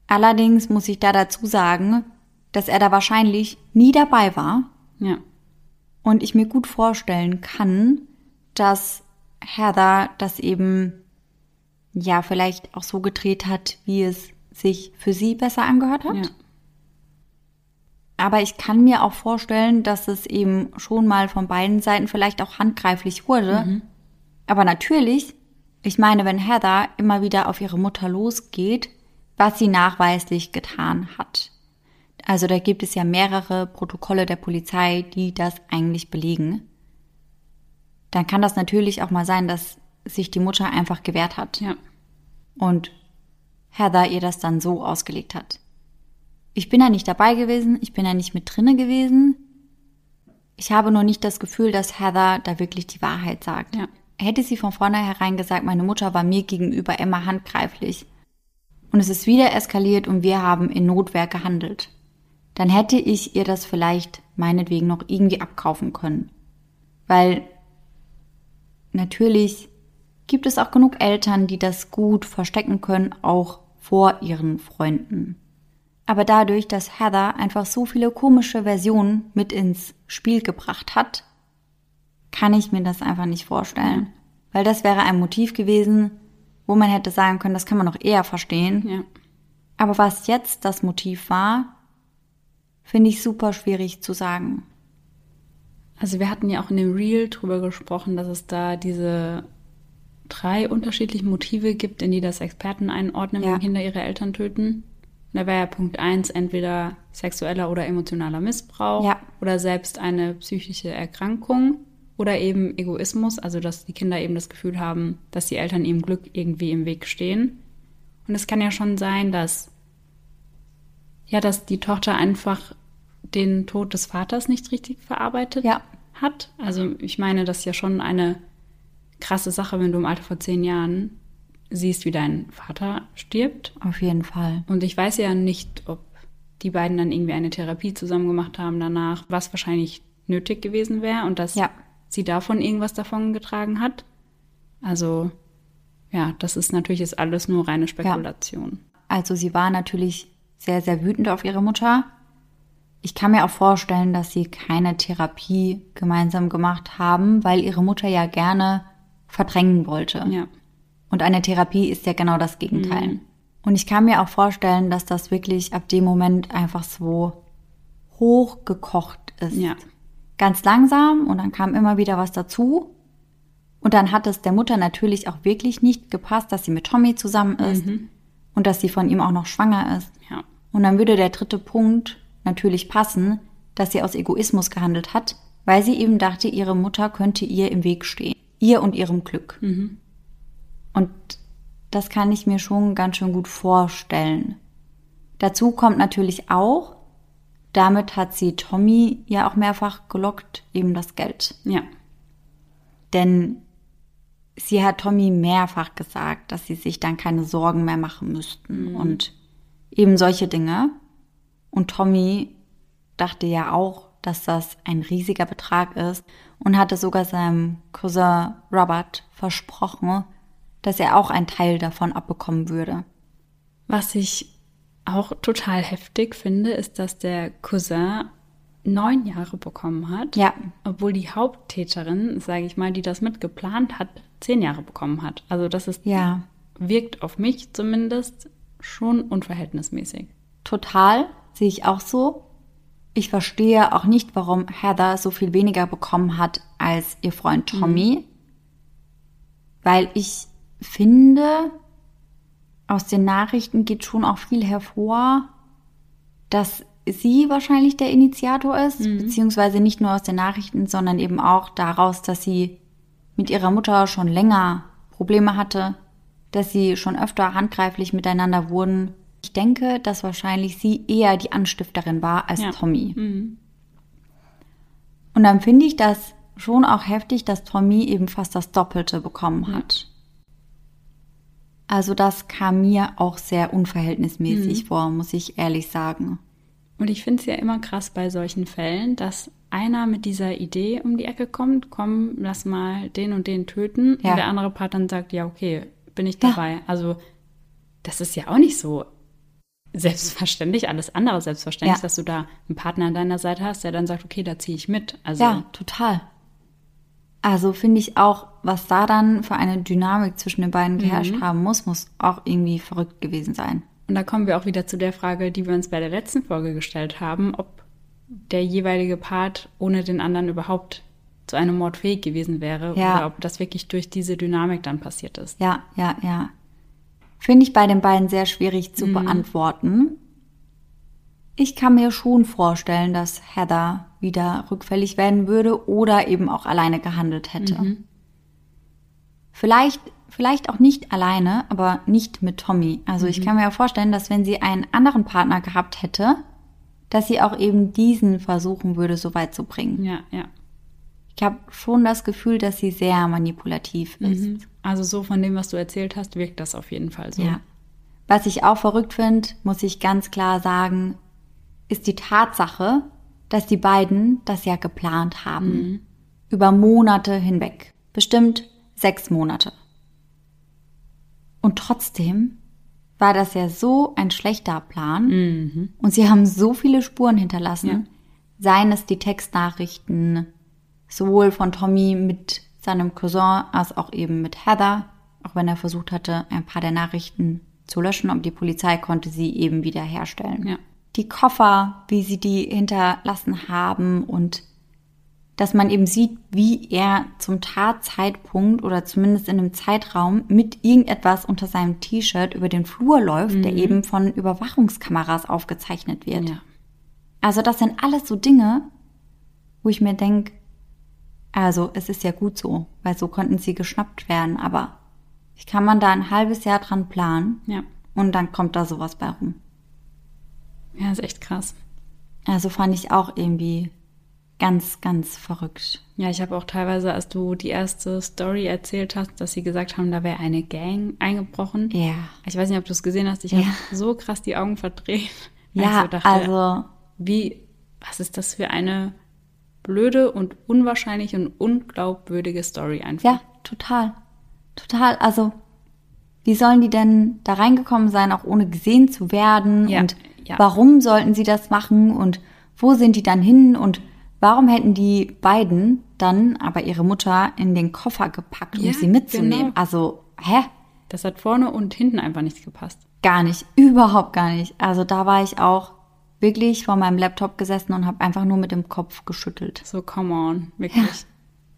Allerdings muss ich da dazu sagen, dass er da wahrscheinlich nie dabei war. Ja. Und ich mir gut vorstellen kann, dass Heather das eben ja vielleicht auch so gedreht hat, wie es sich für sie besser angehört hat. Ja. Aber ich kann mir auch vorstellen, dass es eben schon mal von beiden Seiten vielleicht auch handgreiflich wurde. Mhm. Aber natürlich ich meine, wenn Heather immer wieder auf ihre Mutter losgeht, was sie nachweislich getan hat. Also da gibt es ja mehrere Protokolle der Polizei, die das eigentlich belegen. Dann kann das natürlich auch mal sein, dass sich die Mutter einfach gewehrt hat. Ja. Und Heather ihr das dann so ausgelegt hat. Ich bin ja nicht dabei gewesen, ich bin ja nicht mit drinne gewesen. Ich habe nur nicht das Gefühl, dass Heather da wirklich die Wahrheit sagt. Ja. Hätte sie von vornherein gesagt, meine Mutter war mir gegenüber immer handgreiflich und es ist wieder eskaliert und wir haben in Notwehr gehandelt, dann hätte ich ihr das vielleicht meinetwegen noch irgendwie abkaufen können. Weil natürlich gibt es auch genug Eltern, die das gut verstecken können, auch vor ihren Freunden. Aber dadurch, dass Heather einfach so viele komische Versionen mit ins Spiel gebracht hat, kann ich mir das einfach nicht vorstellen. Weil das wäre ein Motiv gewesen, wo man hätte sagen können, das kann man noch eher verstehen. Ja. Aber was jetzt das Motiv war, finde ich super schwierig zu sagen. Also wir hatten ja auch in dem Reel drüber gesprochen, dass es da diese drei unterschiedlichen Motive gibt, in die das Experten einordnen, ja. wenn Kinder ihre Eltern töten. Da wäre ja Punkt eins entweder sexueller oder emotionaler Missbrauch ja. oder selbst eine psychische Erkrankung. Oder eben Egoismus, also dass die Kinder eben das Gefühl haben, dass die Eltern ihrem Glück irgendwie im Weg stehen. Und es kann ja schon sein, dass ja, dass die Tochter einfach den Tod des Vaters nicht richtig verarbeitet ja. hat. Also ich meine, das ist ja schon eine krasse Sache, wenn du im Alter von zehn Jahren siehst, wie dein Vater stirbt. Auf jeden Fall. Und ich weiß ja nicht, ob die beiden dann irgendwie eine Therapie zusammen gemacht haben danach, was wahrscheinlich nötig gewesen wäre und dass ja sie davon irgendwas davon getragen hat. Also ja, das ist natürlich ist alles nur reine Spekulation. Ja. Also sie war natürlich sehr, sehr wütend auf ihre Mutter. Ich kann mir auch vorstellen, dass sie keine Therapie gemeinsam gemacht haben, weil ihre Mutter ja gerne verdrängen wollte. Ja. Und eine Therapie ist ja genau das Gegenteil. Mhm. Und ich kann mir auch vorstellen, dass das wirklich ab dem Moment einfach so hochgekocht ist. Ja. Ganz langsam und dann kam immer wieder was dazu. Und dann hat es der Mutter natürlich auch wirklich nicht gepasst, dass sie mit Tommy zusammen ist und dass sie von ihm auch noch schwanger ist. Ja. Und dann würde der dritte Punkt natürlich passen, dass sie aus Egoismus gehandelt hat, weil sie eben dachte, ihre Mutter könnte ihr im Weg stehen. Ihr und ihrem Glück. Und das kann ich mir schon ganz schön gut vorstellen. Dazu kommt natürlich auch, damit hat sie Tommy ja auch mehrfach gelockt, eben das Geld. Ja. Denn sie hat Tommy mehrfach gesagt, dass sie sich dann keine Sorgen mehr machen müssten und eben solche Dinge. Und Tommy dachte ja auch, dass das ein riesiger Betrag ist und hatte sogar seinem Cousin Robert versprochen, dass er auch einen Teil davon abbekommen würde. Was ich auch total heftig finde, ist, dass der Cousin neun Jahre bekommen hat. Ja. Obwohl die Haupttäterin, sage ich mal, die das mitgeplant hat, zehn Jahre bekommen hat. Also das ist, Ja, wirkt auf mich zumindest schon unverhältnismäßig. total, sehe ich auch so. Ich verstehe auch nicht, warum Heather so viel weniger bekommen hat als ihr Freund Tommy. Weil ich finde, aus den Nachrichten geht schon auch viel hervor, dass sie wahrscheinlich der Initiator ist, beziehungsweise nicht nur aus den Nachrichten, sondern eben auch daraus, dass sie mit ihrer Mutter schon länger Probleme hatte, dass sie schon öfter handgreiflich miteinander wurden. Ich denke, dass wahrscheinlich sie eher die Anstifterin war als Ja. Tommy. Und dann finde ich das schon auch heftig, dass Tommy eben fast das Doppelte bekommen hat. Also das kam mir auch sehr unverhältnismäßig vor, muss ich ehrlich sagen. Und ich finde es ja immer krass bei solchen Fällen, dass einer mit dieser Idee um die Ecke kommt, komm, lass mal den und den töten. Ja. Und der andere Part dann sagt, ja, okay, bin ich Ja. dabei. Also das ist ja auch nicht so selbstverständlich, alles andere selbstverständlich, Ja. dass du da einen Partner an deiner Seite hast, der dann sagt, okay, da ziehe ich mit. Also Ja, total. Also finde ich auch, was da dann für eine Dynamik zwischen den beiden geherrscht haben muss, muss auch irgendwie verrückt gewesen sein. Und da kommen wir auch wieder zu der Frage, die wir uns bei der letzten Folge gestellt haben, ob der jeweilige Part ohne den anderen überhaupt zu einem Mord fähig gewesen wäre Ja. oder ob das wirklich durch diese Dynamik dann passiert ist. Ja, ja, ja. Finde ich bei den beiden sehr schwierig zu beantworten. Ich kann mir schon vorstellen, dass Heather wieder rückfällig werden würde oder eben auch alleine gehandelt hätte. Vielleicht, vielleicht auch nicht alleine, aber nicht mit Tommy. Also ich kann mir auch vorstellen, dass wenn sie einen anderen Partner gehabt hätte, dass sie auch eben diesen versuchen würde, so weit zu bringen. Ja, ja. Ich habe schon das Gefühl, dass sie sehr manipulativ ist. Also so von dem, was du erzählt hast, wirkt das auf jeden Fall so. Ja. Was ich auch verrückt finde, muss ich ganz klar sagen, ist die Tatsache, dass die beiden das ja geplant haben. Über Monate hinweg. Bestimmt sechs Monate. Und trotzdem war das ja so ein schlechter Plan. Und sie haben so viele Spuren hinterlassen. Ja. Seien es die Textnachrichten, sowohl von Tommy mit seinem Cousin als auch eben mit Heather, auch wenn er versucht hatte, ein paar der Nachrichten zu löschen, aber die Polizei konnte sie eben wieder herstellen. Ja. Die Koffer, wie sie die hinterlassen haben und dass man eben sieht, wie er zum Tatzeitpunkt oder zumindest in einem Zeitraum mit irgendetwas unter seinem T-Shirt über den Flur läuft, der eben von Überwachungskameras aufgezeichnet wird. Ja. Also das sind alles so Dinge, wo ich mir denke, also es ist ja gut so, weil so konnten sie geschnappt werden, aber wie kann man da ein halbes Jahr dran planen Ja. und dann kommt da sowas bei rum. Ja, ist echt krass. Also fand ich auch irgendwie ganz, ganz verrückt. Ja, ich habe auch teilweise, als du die erste Story erzählt hast, dass sie gesagt haben, da wäre eine Gang eingebrochen. Ja. Ich weiß nicht, ob du es gesehen hast. Ich Ja. habe so krass die Augen verdreht. Ja, ich so dachte, also wie, was ist das für eine blöde und unwahrscheinliche und unglaubwürdige Story einfach. Ja, total. Total. Also, wie sollen die denn da reingekommen sein, auch ohne gesehen zu werden? Ja, und ja. warum sollten sie das machen? Und wo sind die dann hin? Und warum hätten die beiden dann aber ihre Mutter in den Koffer gepackt, um Ja, sie mitzunehmen? genau. Also, hä? Das hat vorne und hinten einfach nicht gepasst. Gar nicht, überhaupt gar nicht. Also da war ich auch wirklich vor meinem Laptop gesessen und habe einfach nur mit dem Kopf geschüttelt. So, come on, wirklich.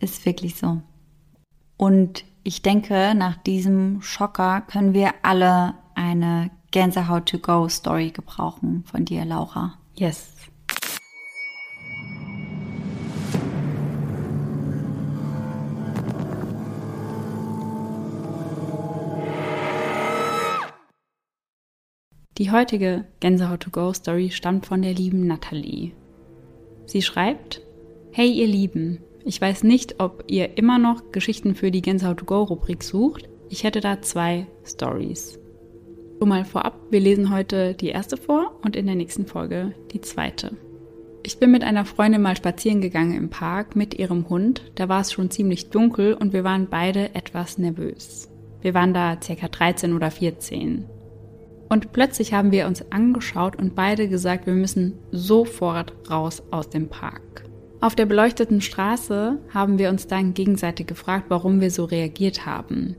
Ist wirklich so. Und ich denke, nach diesem Schocker können wir alle eine Gänsehaut-to-go-Story gebrauchen von dir, Laura. Yes. Die heutige Gänsehaut to go Story stammt von der lieben Natalie. Sie schreibt: Hey ihr Lieben, ich weiß nicht, ob ihr immer noch Geschichten für die Gänsehaut to go Rubrik sucht. Ich hätte da zwei Stories. Schon mal vorab, wir lesen heute die erste vor und in der nächsten Folge die zweite. Ich bin mit einer Freundin mal spazieren gegangen im Park mit ihrem Hund. Da war es schon ziemlich dunkel und wir waren beide etwas nervös. Wir waren da circa 13 oder 14. Und plötzlich haben wir uns angeschaut und beide gesagt, wir müssen sofort raus aus dem Park. Auf der beleuchteten Straße haben wir uns dann gegenseitig gefragt, warum wir so reagiert haben.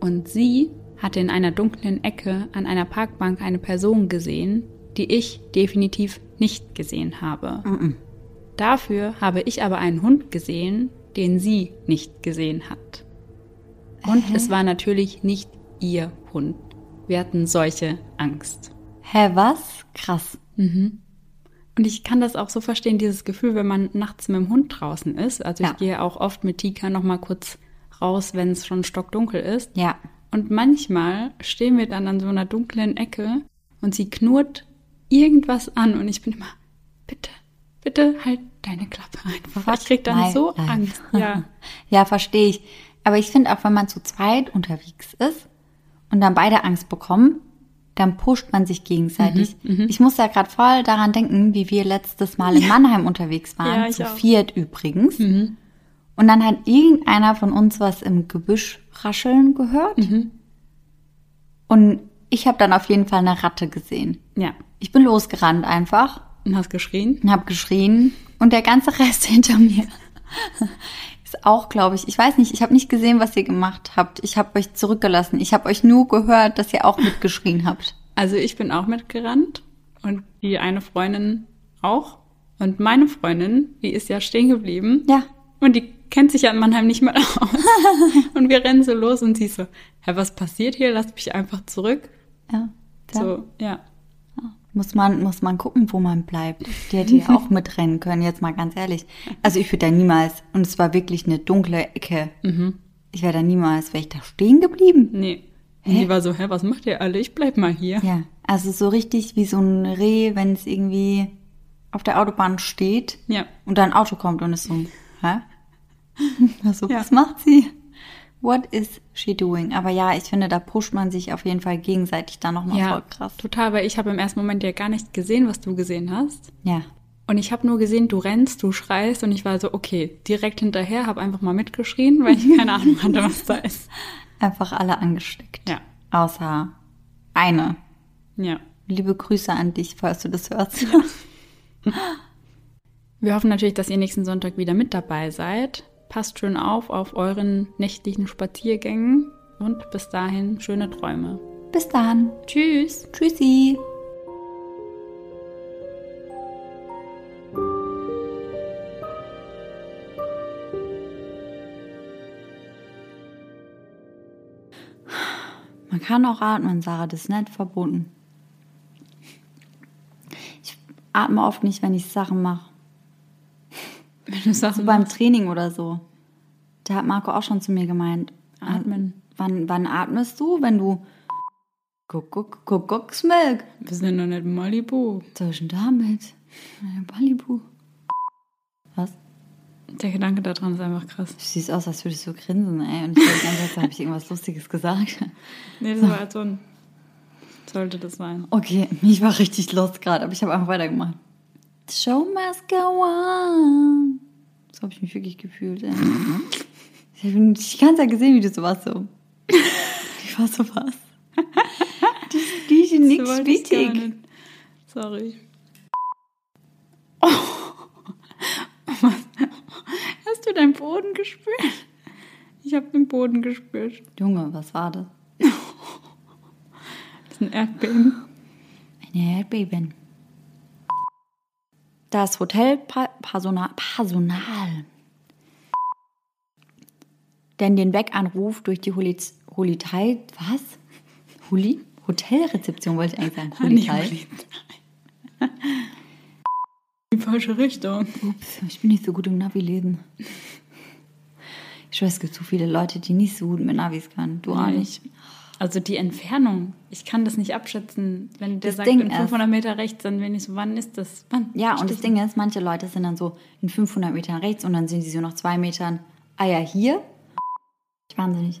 Und sie hatte in einer dunklen Ecke an einer Parkbank eine Person gesehen, die ich definitiv nicht gesehen habe. Dafür habe ich aber einen Hund gesehen, den sie nicht gesehen hat. Und es war natürlich nicht ihr Hund. Wir hatten solche Angst. Hä, was? Krass. Und ich kann das auch so verstehen, dieses Gefühl, wenn man nachts mit dem Hund draußen ist. Also ich Ja. gehe auch oft mit Tika noch mal kurz raus, wenn es schon stockdunkel ist. Ja. Und manchmal stehen wir dann an so einer dunklen Ecke und sie knurrt irgendwas an und ich bin immer, bitte, bitte halt deine Klappe einfach. Ich krieg dann so life. Angst. Ja. [laughs] Ja, verstehe ich. Aber ich finde auch, wenn man zu zweit unterwegs ist und dann beide Angst bekommen, dann pusht man sich gegenseitig. Mhm, ich muss ja gerade voll daran denken, wie wir letztes Mal in Mannheim unterwegs waren, Ja, zu auch. Mhm. viert übrigens. Und dann hat irgendeiner von uns was im Gebüsch rascheln gehört. Mhm. Und ich habe dann auf jeden Fall eine Ratte gesehen. Ja. Ich bin losgerannt einfach Und hast geschrien? und habe geschrien und der ganze Rest [laughs] hinter mir ist auch, glaube ich, ich weiß nicht, ich habe nicht gesehen, was ihr gemacht habt. Ich habe euch zurückgelassen. Ich habe euch nur gehört, dass ihr auch mitgeschrien habt. Also ich bin auch mitgerannt und die eine Freundin auch. Und meine Freundin, die ist ja stehen geblieben. Ja. Und die kennt sich ja in Mannheim nicht mal aus. [laughs] und wir rennen so los und sie so, hä, was passiert hier? Lass mich einfach zurück. Ja. ja. So, ja. Muss man, muss man gucken, wo man bleibt. Die hätte ja auch [laughs] mitrennen können, jetzt mal ganz ehrlich. Also ich würde da niemals, und es war wirklich eine dunkle Ecke. Ich wäre da niemals, wäre ich da stehen geblieben? Nee. Und die war so, hä, was macht ihr alle? Ich bleib mal hier. Ja, also so richtig wie so ein Reh, wenn es irgendwie auf der Autobahn steht Ja. und da ein Auto kommt und ist so, hä? [laughs] Also, Ja. was macht sie? What is she doing? Aber ja, ich finde, da pusht man sich auf jeden Fall gegenseitig da nochmal Ja, voll krass. total, weil ich habe im ersten Moment ja gar nicht gesehen, was du gesehen hast. Ja. Und ich habe nur gesehen, du rennst, du schreist und ich war so, okay, direkt hinterher, habe einfach mal mitgeschrien, weil ich keine Ahnung [laughs] hatte, was da ist. Einfach alle angesteckt. Ja. Außer eine. Ja. Liebe Grüße an dich, falls du das hörst. [laughs] Wir hoffen natürlich, dass ihr nächsten Sonntag wieder mit dabei seid. Passt schön auf auf euren nächtlichen Spaziergängen und bis dahin schöne Träume. Bis dann. Tschüss! Tschüssi. Man kann auch atmen, Sarah, das ist nicht verboten. Ich atme oft nicht, wenn ich Sachen mache. Wenn du sagst, So beim Training oder so. Da hat Marco auch schon zu mir gemeint. Atmen. Wann, wann atmest du, wenn du Guck, guck, guck, guck's Milk. wir sind doch nicht in Malibu. Was ich denn damit? Malibu. Was? Der Gedanke daran ist einfach krass. Du siehst aus, als würdest du grinsen, ey. Und ich denke, habe ich irgendwas Lustiges gesagt. Nee, das war halt so ein. Sollte das sein. Okay, ich war richtig lost gerade, aber ich habe einfach weitergemacht. The show must go on. So habe ich mich wirklich gefühlt, ey. Ich habe die ganze Zeit gesehen, wie du so warst, so. Ich war so was. die, die ist nichts wichtig. Sorry. Oh. Hast du deinen Boden gespürt? Ich habe den Boden gespürt. Junge, was war das? [laughs] das ist ein Erdbeben. Ein Erdbeben. Das Hotelpersonal Personal, denn den Weganruf durch die Holitei, was? Huli? Hotelrezeption wollte ich eigentlich sagen. Holitei. Die falsche Richtung. Ups, ich bin nicht so gut im Navi lesen. Ich weiß, es gibt so viele Leute, die nicht so gut mit Navis können. Du auch nicht. Also die Entfernung, ich kann das nicht abschätzen. Wenn der das sagt, Ding in 500 Meter rechts, dann bin ich so, wann ist das? Wann? Ja, und das Ding ist, manche Leute sind dann so in 500 Metern rechts und dann sind sie so nach zwei Metern, ah ja, hier. Wahnsinnig.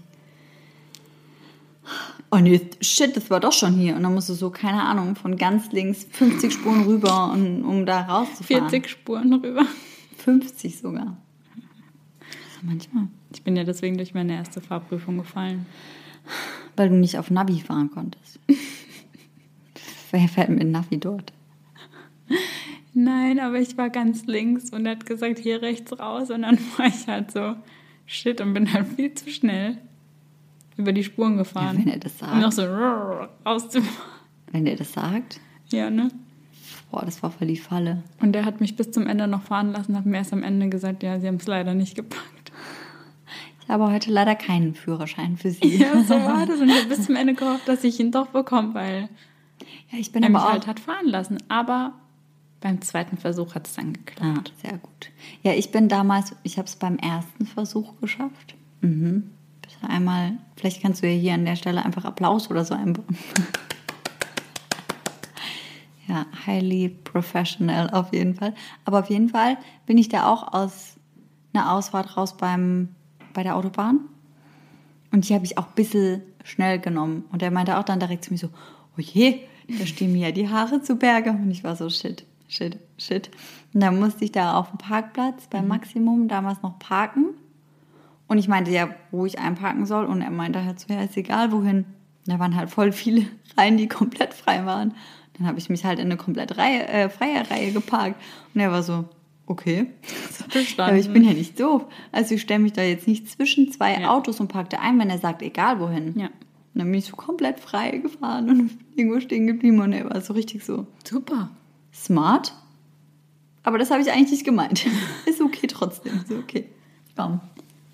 Oh nee, shit, das war doch schon hier. Und dann musst du so, keine Ahnung, von ganz links 50 Spuren rüber, und, um da rauszufahren. 40 Spuren rüber. 50 sogar. Manchmal. Ich bin ja deswegen durch meine erste Fahrprüfung gefallen. Weil du nicht auf Navi fahren konntest. [laughs] Wer fährt mit Navi dort? Nein, aber ich war ganz links und er hat gesagt, hier rechts raus. Und dann [laughs] war ich halt so, shit, und bin halt viel zu schnell über die Spuren gefahren. Ja, wenn er das sagt. Und noch so [laughs] rauszufahren. Wenn er das sagt? Ja, ne? Boah, das war voll die Falle. Und der hat mich bis zum Ende noch fahren lassen, hat mir erst am Ende gesagt, ja, sie haben es leider nicht gepackt. Habe heute leider keinen Führerschein für Sie. Ja, so [laughs] war das. Und ich habe bis zum Ende gehofft, dass ich ihn doch bekomme, weil ja, ich bin er aber mich auch halt hat fahren lassen. Aber beim zweiten Versuch hat es dann geklappt. Ah, sehr gut. Ja, ich bin damals, ich habe es beim ersten Versuch geschafft. Mhm. Bitte einmal, vielleicht kannst du ja hier an der Stelle einfach Applaus oder so einbauen. [laughs] ja, highly professional auf jeden Fall. Aber auf jeden Fall bin ich da auch aus einer Ausfahrt raus beim bei der Autobahn. Und die habe ich auch ein bisschen schnell genommen. Und er meinte auch dann direkt zu mir so, oh je, da stehen mir ja die Haare zu Berge. Und ich war so, shit, shit, shit. Und dann musste ich da auf dem Parkplatz beim mhm. Maximum damals noch parken. Und ich meinte ja, wo ich einparken soll. Und er meinte halt so, ja, ist egal wohin. Und da waren halt voll viele [laughs] Reihen, die komplett frei waren. Dann habe ich mich halt in eine komplett Reihe, äh, freie Reihe geparkt. Und er war so, Okay. [laughs] Aber ich bin ja nicht doof. Also ich stelle mich da jetzt nicht zwischen zwei ja. Autos und parke da ein, wenn er sagt, egal wohin. Ja. Und dann bin ich so komplett frei gefahren und [laughs] irgendwo stehen geblieben und er war so richtig so. Super. Smart. Aber das habe ich eigentlich nicht gemeint. [laughs] Ist okay trotzdem. Ist okay. Komm.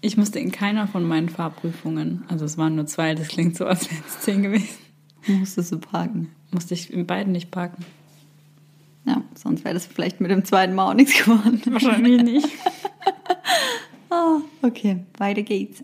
Ich musste in keiner von meinen Fahrprüfungen, also es waren nur zwei, das klingt so, als wären es zehn gewesen. Musstest du parken? Musste ich in beiden nicht parken. Ja, sonst wäre das vielleicht mit dem zweiten Mal auch nichts geworden. Wahrscheinlich nicht. oh, [laughs] okay, weiter geht's.